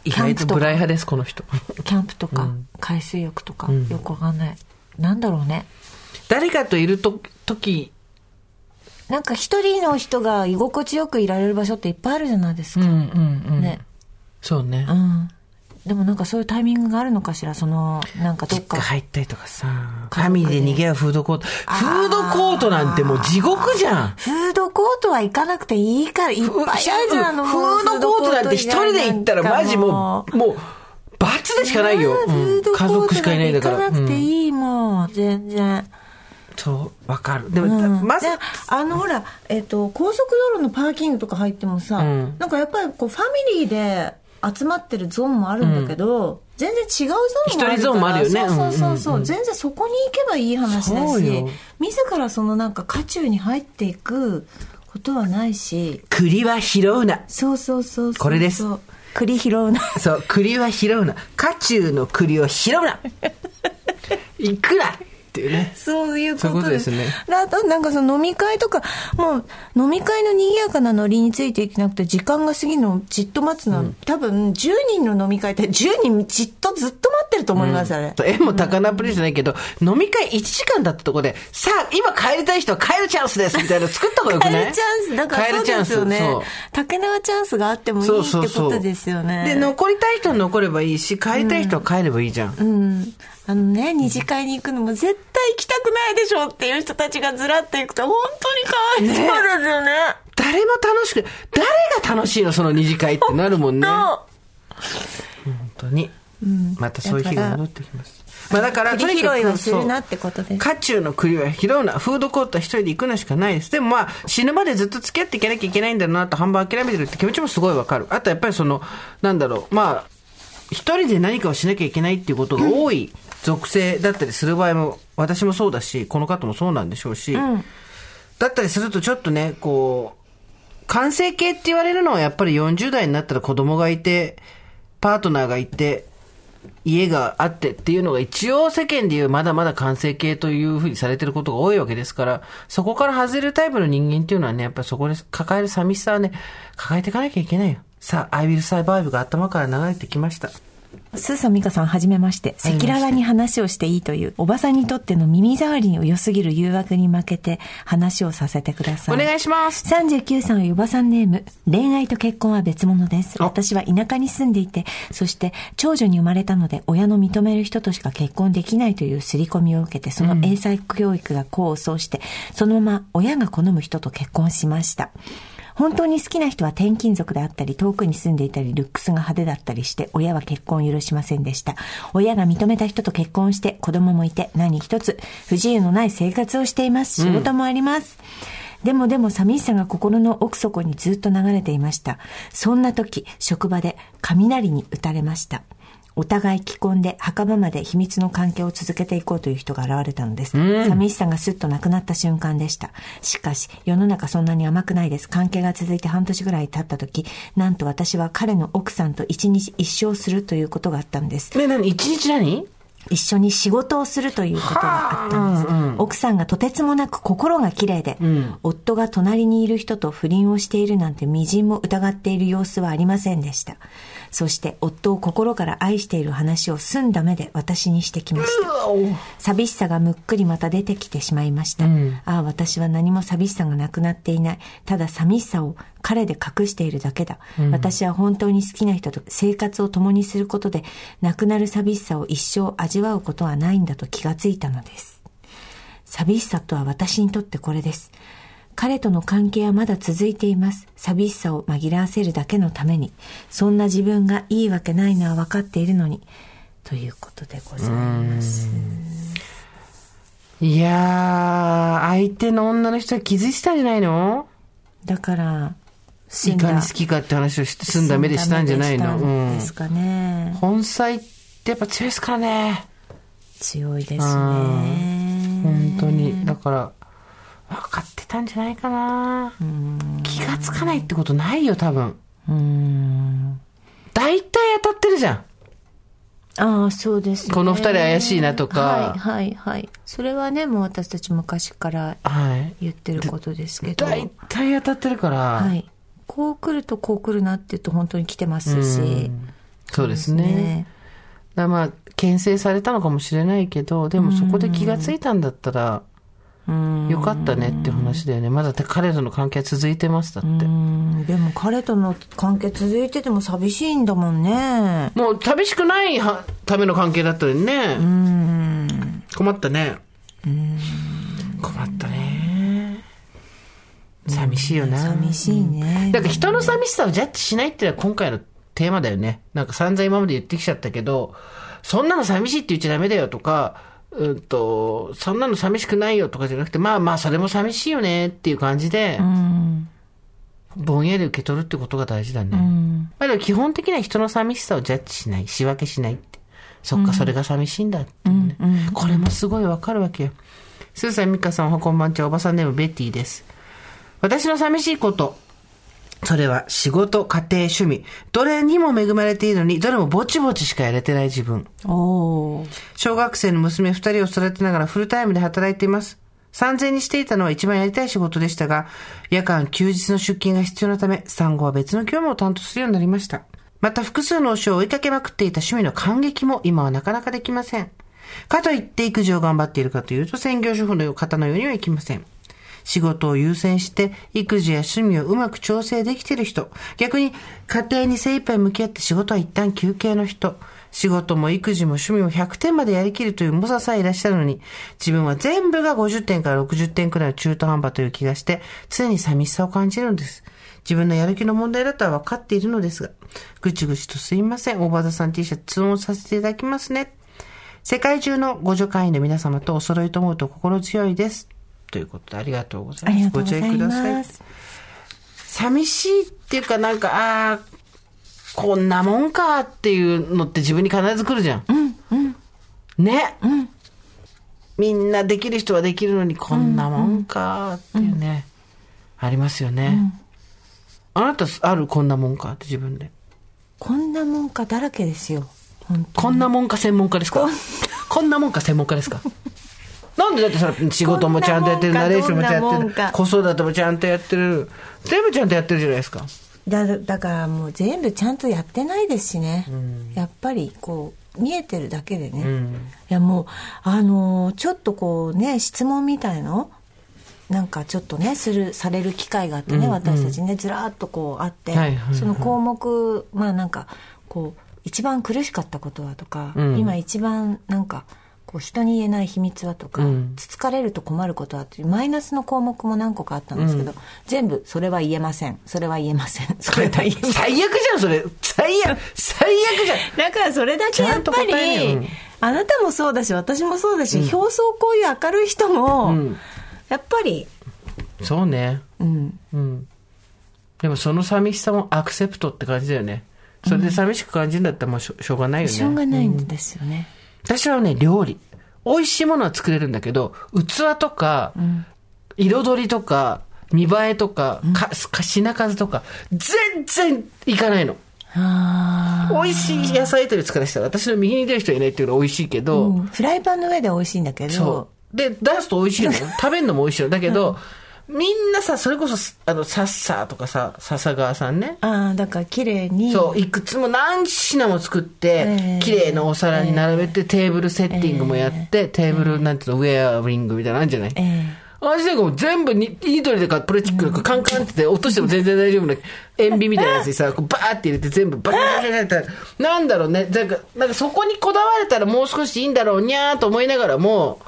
意外とブライ派です、この人。キャンプとか、海水浴とか、よくわかんない。なんだろうね。誰かといると、時、なんか一人の人が居心地よくいられる場所っていっぱいあるじゃないですか。んうんね。そうね。うん。でもなんかそういうタイミングがあるのかしら、その、なんかどっか。入ったりとかさ、フ家族でァミリーで逃げ合うフードコート。フードコートなんてもう地獄じゃん。フードコートは行かなくていいから、いっぱいあるじゃん、あのフードコートなんて一人で行ったらマジもう、もう、罰でしかないよ。フうんードコート家族しかいないんだから。行かなくてうんいいもん、全然。そう、わかる。でも、うんまずで、あのほら、えっ、と高速道路のパーキングとか入ってもさ、うんなんかやっぱりこうファミリーで集まってるゾーンもあるんだけど、全然違うゾーンもあるから一人ゾーンもあるよね。そうそうそうそう、うんうんうん。全然そこに行けばいい話だし自らそのなんか渦中に入っていくことはないし栗は拾うな。そうそうそうそう。これです。栗拾うな。そう、栗は拾うな。渦中の栗を拾うな。いくらっていうね。そういうことですすねであと、なんかその飲み会とか、もう飲み会の賑やかなノリについていけなくて、時間が過ぎるのをじっと待つのは、多分10人の飲み会って10人じっとずっと待ってると思います、あれ。縁も高菜プリじゃないけど、飲み会1時間だったとこで、さあ、今帰りたい人は帰るチャンスですみたいなの作った方がよく帰ない？るチャンス、だからそうですよねそう。竹縄チャンスがあってもいいってことですよね。で、残りたい人は残ればいいし、帰りたい人は帰ればいいじゃん。うん。あのね、二次会に行くのも絶対行きたくないでしょっていう人たちがずらっていくと、本当にかわいそうですよね。誰も楽しく、誰が楽しいのその二次会ってなるもんね。本当に。またそういう日が戻ってきます。まあだから、栗拾いをするそうなってことです。渦中の栗は拾うな。フードコートは一人で行くのしかないです。でもまあ、死ぬまでずっと付き合っていかなきゃいけないんだろうなと半分諦めてるって気持ちもすごいわかる。あとやっぱりその、なんだろう、まあ、一人で何かをしなきゃいけないっていうことが多い属性だったりする場合も、私もそうだし、この方もそうなんでしょうし、だったりするとちょっとね、こう、完成形って言われるのはやっぱり40代になったら子供がいて、パートナーがいて、家があってっていうのが一応世間でいうまだまだ完成形というふうにされてることが多いわけですから、そこから外れるタイプの人間っていうのはね、やっぱりそこで抱える寂しさはね、抱えていかなきゃいけないよ。さあ、I will survive が頭から流れてきました。スーさん美香さんはじめまして。赤裸々に話をしていいというおばさんにとっての耳障りに良すぎる誘惑に負けて話をさせてください。お願いします。39歳のおばさんネーム。恋愛と結婚は別物です。あ。私は田舎に住んでいてそして長女に生まれたので親の認める人としか結婚できないという刷り込みを受けてその英才教育が功を奏して、そのまま親が好む人と結婚しました本当に好きな人は転勤族であったり、遠くに住んでいたり、ルックスが派手だったりして、親は結婚を許しませんでした。親が認めた人と結婚して、子供もいて、何一つ、不自由のない生活をしています。仕事もあります。でもでも寂しさが心の奥底にずっと流れていました。そんな時、職場で雷に打たれました。お互い既婚で墓場まで秘密の関係を続けていこうという人が現れたのです。寂しさがスッとなくなった瞬間でした。しかし、世の中そんなに甘くないです。関係が続いて半年ぐらい経った時、なんと私は彼の奥さんと一日一生するということがあったんです。ね、何？一日何？一緒に仕事をするということがあったんです。奥さんがとてつもなく心が綺麗で、夫が隣にいる人と不倫をしているなんて微塵も疑っている様子はありませんでした。そして夫を心から愛している話を済んだ目で私にしてきました。寂しさがむっくりまた出てきてしまいました。ああ、私は何も寂しさがなくなっていない。ただ寂しさを彼で隠しているだけだ。私は本当に好きな人と生活を共にすることで、亡くなる寂しさを一生味わうことはないんだと気がついたのです。寂しさとは私にとってこれです。彼との関係はまだ続いています。寂しさを紛らわせるだけのために。そんな自分がいいわけないのは分かっているのに。ということでございます。いやー、相手の女の人は気づいてたんじゃないの？だから、いかに好きかって話をして、澄んだ目でしたんじゃないの？うんですかね。本妻ってやっぱ強いですからね。強いですね。本当に。だから、分かってたんじゃないかな。気がつかないってことないよ、多分。うん。大体当たってるじゃん。ああ、そうです、ね。この二人怪しいなとかはい、はい、はい。それはね、もう私たち昔からはい。言ってることですけど。大体当たってるから。はい。こう来るとこう来るなって言うと本当に来てますし。そうですね。だからまあ、牽制されたのかもしれないけど、でもそこで気がついたんだったら、うん。よかったねって話だよね。まだ彼との関係は続いてます、だって。うん。でも彼との関係続いてても寂しいんだもんね。もう寂しくないはための関係だったのにね。うん。困ったね。困ったね。寂しいよな。寂しいね。だから人の寂しさをジャッジしないっていうのは今回のテーマだよね。なんか散々今まで言ってきちゃったけど、そんなの寂しいって言っちゃダメだよとか、うんと、そんなの寂しくないよとかじゃなくて、まあまあそれも寂しいよねっていう感じで、うん。ぼんやり受け取るってことが大事だね。うん。まあでも基本的には人の寂しさをジャッジしない、仕分けしないって。そっか、それが寂しいんだっていうね。これもすごいわかるわけよ。スーさん、ミカさん、おはこんばんちは、おばさんネーム、ベッティです。私の寂しいこと。それは仕事、家庭、趣味。どれにも恵まれているのに、どれもぼちぼちしかやれてない自分。小学生の娘二人を育てながらフルタイムで働いています。産前にしていたのは一番やりたい仕事でしたが、夜間休日の出勤が必要なため、産後は別の業務を担当するようになりました。また複数の推しを追いかけまくっていた趣味の感激も今はなかなかできません。かといって育児を頑張っているかというと専業主婦の方のようにはいきません。仕事を優先して育児や趣味をうまく調整できている人。逆に家庭に精一杯向き合って仕事は一旦休憩の人。仕事も育児も趣味も100点までやりきるという猛者さえいらっしゃるのに、自分は全部が50点から60点くらいの中途半端という気がして、常に寂しさを感じるんです。自分のやる気の問題だとは分かっているのですが、ぐちぐちとすいません。大場田さん T シャツ通音させていただきますね。世界中のご助会員の皆様とお揃いと思うと心強いです。ということでありがとうございます。ご注意ください。寂しいっていうかなんか、ああ、こんなもんかっていうのって自分に必ず来るじゃん。ね、みんなできる人はできるのにこんなもんかっていうね、ありますよね。あなたあるこんなもんかって自分で。こんなもんかだらけですよ。こんなもんか専門家ですか？こんなもんか専門家ですか？なんでだってさ、仕事もちゃんとやってる、ナレーションもちゃんとやってる子育てもちゃんとやってる、全部ちゃんとやってるじゃないですか。だだからもう全部ちゃんとやってないですしね、やっぱりこう見えてるだけでね、いやもうあのーちょっとこうね質問みたいの？なんかちょっとねするされる機会があってね、私たちねずらーっとこうあって、はいはいはい。その項目まあなんかこう一番苦しかったことはとか、うん。今一番なんかこう人に言えない秘密はとか、うんつつかれると困ることはというマイナスの項目も何個かあったんですけど、全部それは言えませんそれは言えません それは言えません最悪じゃん、それ。最悪、最悪じゃん。だからそれだけやっぱり、ようんあなたもそうだし私もそうだし、表層こういう明るい人も、んやっぱり、そうね。うん、うん。でもその寂しさもアクセプトって感じだよね。それで寂しく感じるんだったらもうしょしょうがないよね。しょうがないんですよね。私はね、料理。美味しいものは作れるんだけど、器とか、彩りとか、見栄えとか、かか品数とか、全然いかないの。あ美味しい野菜取り作らせたら、私の右に出る人いないっていうのは美味しいけど、うんフライパンの上では美味しいんだけど、そう。で、出すと美味しいの。食べるのも美味しいの。だけど、みんなさ、それこそ、あの、サッサーとかさ、笹川さんね。ああ、だから綺麗に。そう、いくつも何品も作ってええ、綺麗なお皿に並べて、テーブルセッティングもやって、テーブル、なんていうの、ウェアリングみたいなのあるんじゃない？えあれなん全部に、ニトリとかプラスチックとかカンカンってて落としても全然大丈夫な、塩ビみたいなやつにさ、こうバーって入れて全部バーって入れて、なんだろうね。なんか、なんかそこにこだわれたらもう少しいいんだろうにゃーと思いながらも、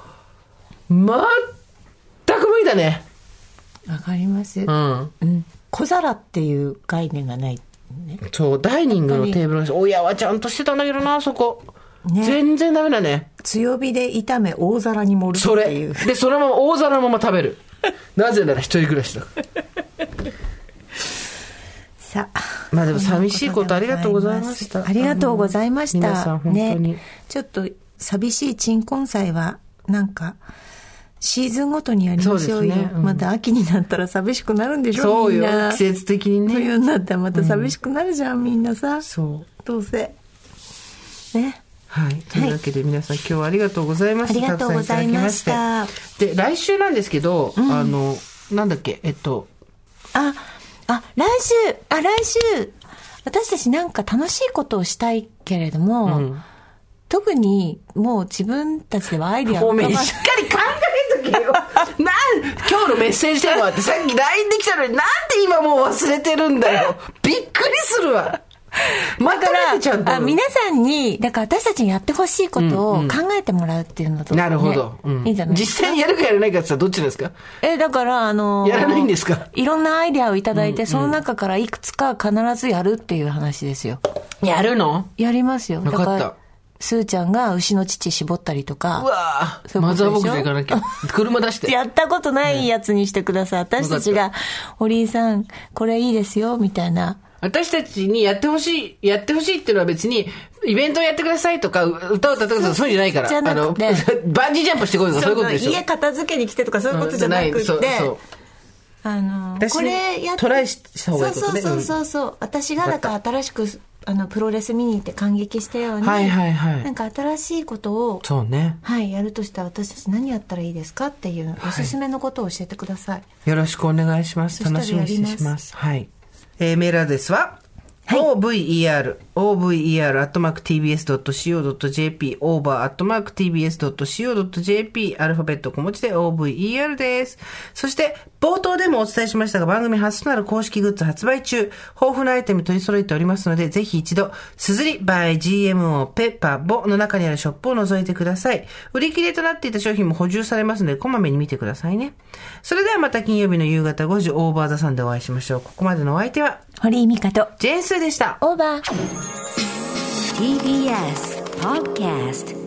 全く無理だね。えわかります。うん。うん。小皿っていう概念がない。ね。そう、ダイニングのテーブルの親はちゃんとしてたんだけどな、そこ。ね全然ダメだね。強火で炒め大皿に盛るそれ。っていう。で、そのまま大皿のまま食べる。なぜなら一人暮らしだ。さあ。まあでも寂しいことありがとうございましたありがとうございました。皆さん本当にね。ちょっと寂しい鎮魂祭は、なんか、シーズンごとにやりましょうよ。そうねうんまた秋になったら寂しくなるんでしょそうよ。季節的にね冬になったらまた寂しくなるじゃん、みんなさ。そう。どうせ。ね。はい。というわけで皆さん今日はありがとうございました。ありがとうございましたで、来週なんですけど、あの、なんだっけ、えっと、あ、あ、来週、あ、来週、私たちなんか楽しいことをしたいけれども、うん特にもう自分たちではアイディアごめん、浮かばしっかり考え。なん、今日のメッセージテーマってさっき LINE できたのになんで今もう忘れてるんだよ。びっくりするわ。だから。あ皆さんに、だから私たちにやってほしいことを考えてもらうっていうのと、ねなるほど、うんいいんじゃない実際にやるかやらないかって言ったらどっちですか？え、だから、あのーやらないんですか？いろんなアイディアをいただいて、その中からいくつか必ずやるっていう話ですよ。やるの？やりますよ。わかっただから、スーちゃんが牛の乳絞ったりとうか。わそういうことでしょ？ぁマザーボックス行かなきゃ。車出して。やったことないやつにしてください。私たちが、堀井さん、これいいですよ、みたいな。私たちにやってほしい、やってほしいっていうのは別に、イベントをやってくださいとか、う歌を歌ってくださいとかそういうんじゃないから。じゃなくてあの、バンジージャンプしてこいとかそういうことでしょ？家片付けに来てとかそういうことじゃなくて、うんそうそうあの、私これやっトライした方がいいことねそうそうそうそう。私がだから新しく、あの、プロレス見に行って感激したように、はいはいはいなんか新しいことを、そうね。はい、やるとしたら私たち何やったらいいですかっていう、おすすめのことを教えてください。よろしくお願いします。楽しみにします。はい。えーメールアドレスは、over, over, アットマーク tbs.co.jp, over, アットマーク tbs.co.jp、アルファベット小文字で over です。そして、冒頭でもお伝えしましたが、番組初となる公式グッズ発売中、豊富なアイテム取り揃えておりますので、ぜひ一度、すずり by GMO ペッパーボの中にあるショップを覗いてください。売り切れとなっていた商品も補充されますので、こまめに見てくださいね。それではまた金曜日の夕方5時、オーバーザさんでお会いしましょう。ここまでのお相手は、堀井美香と、ジェーンスーでした。オーバー。TBS Podcast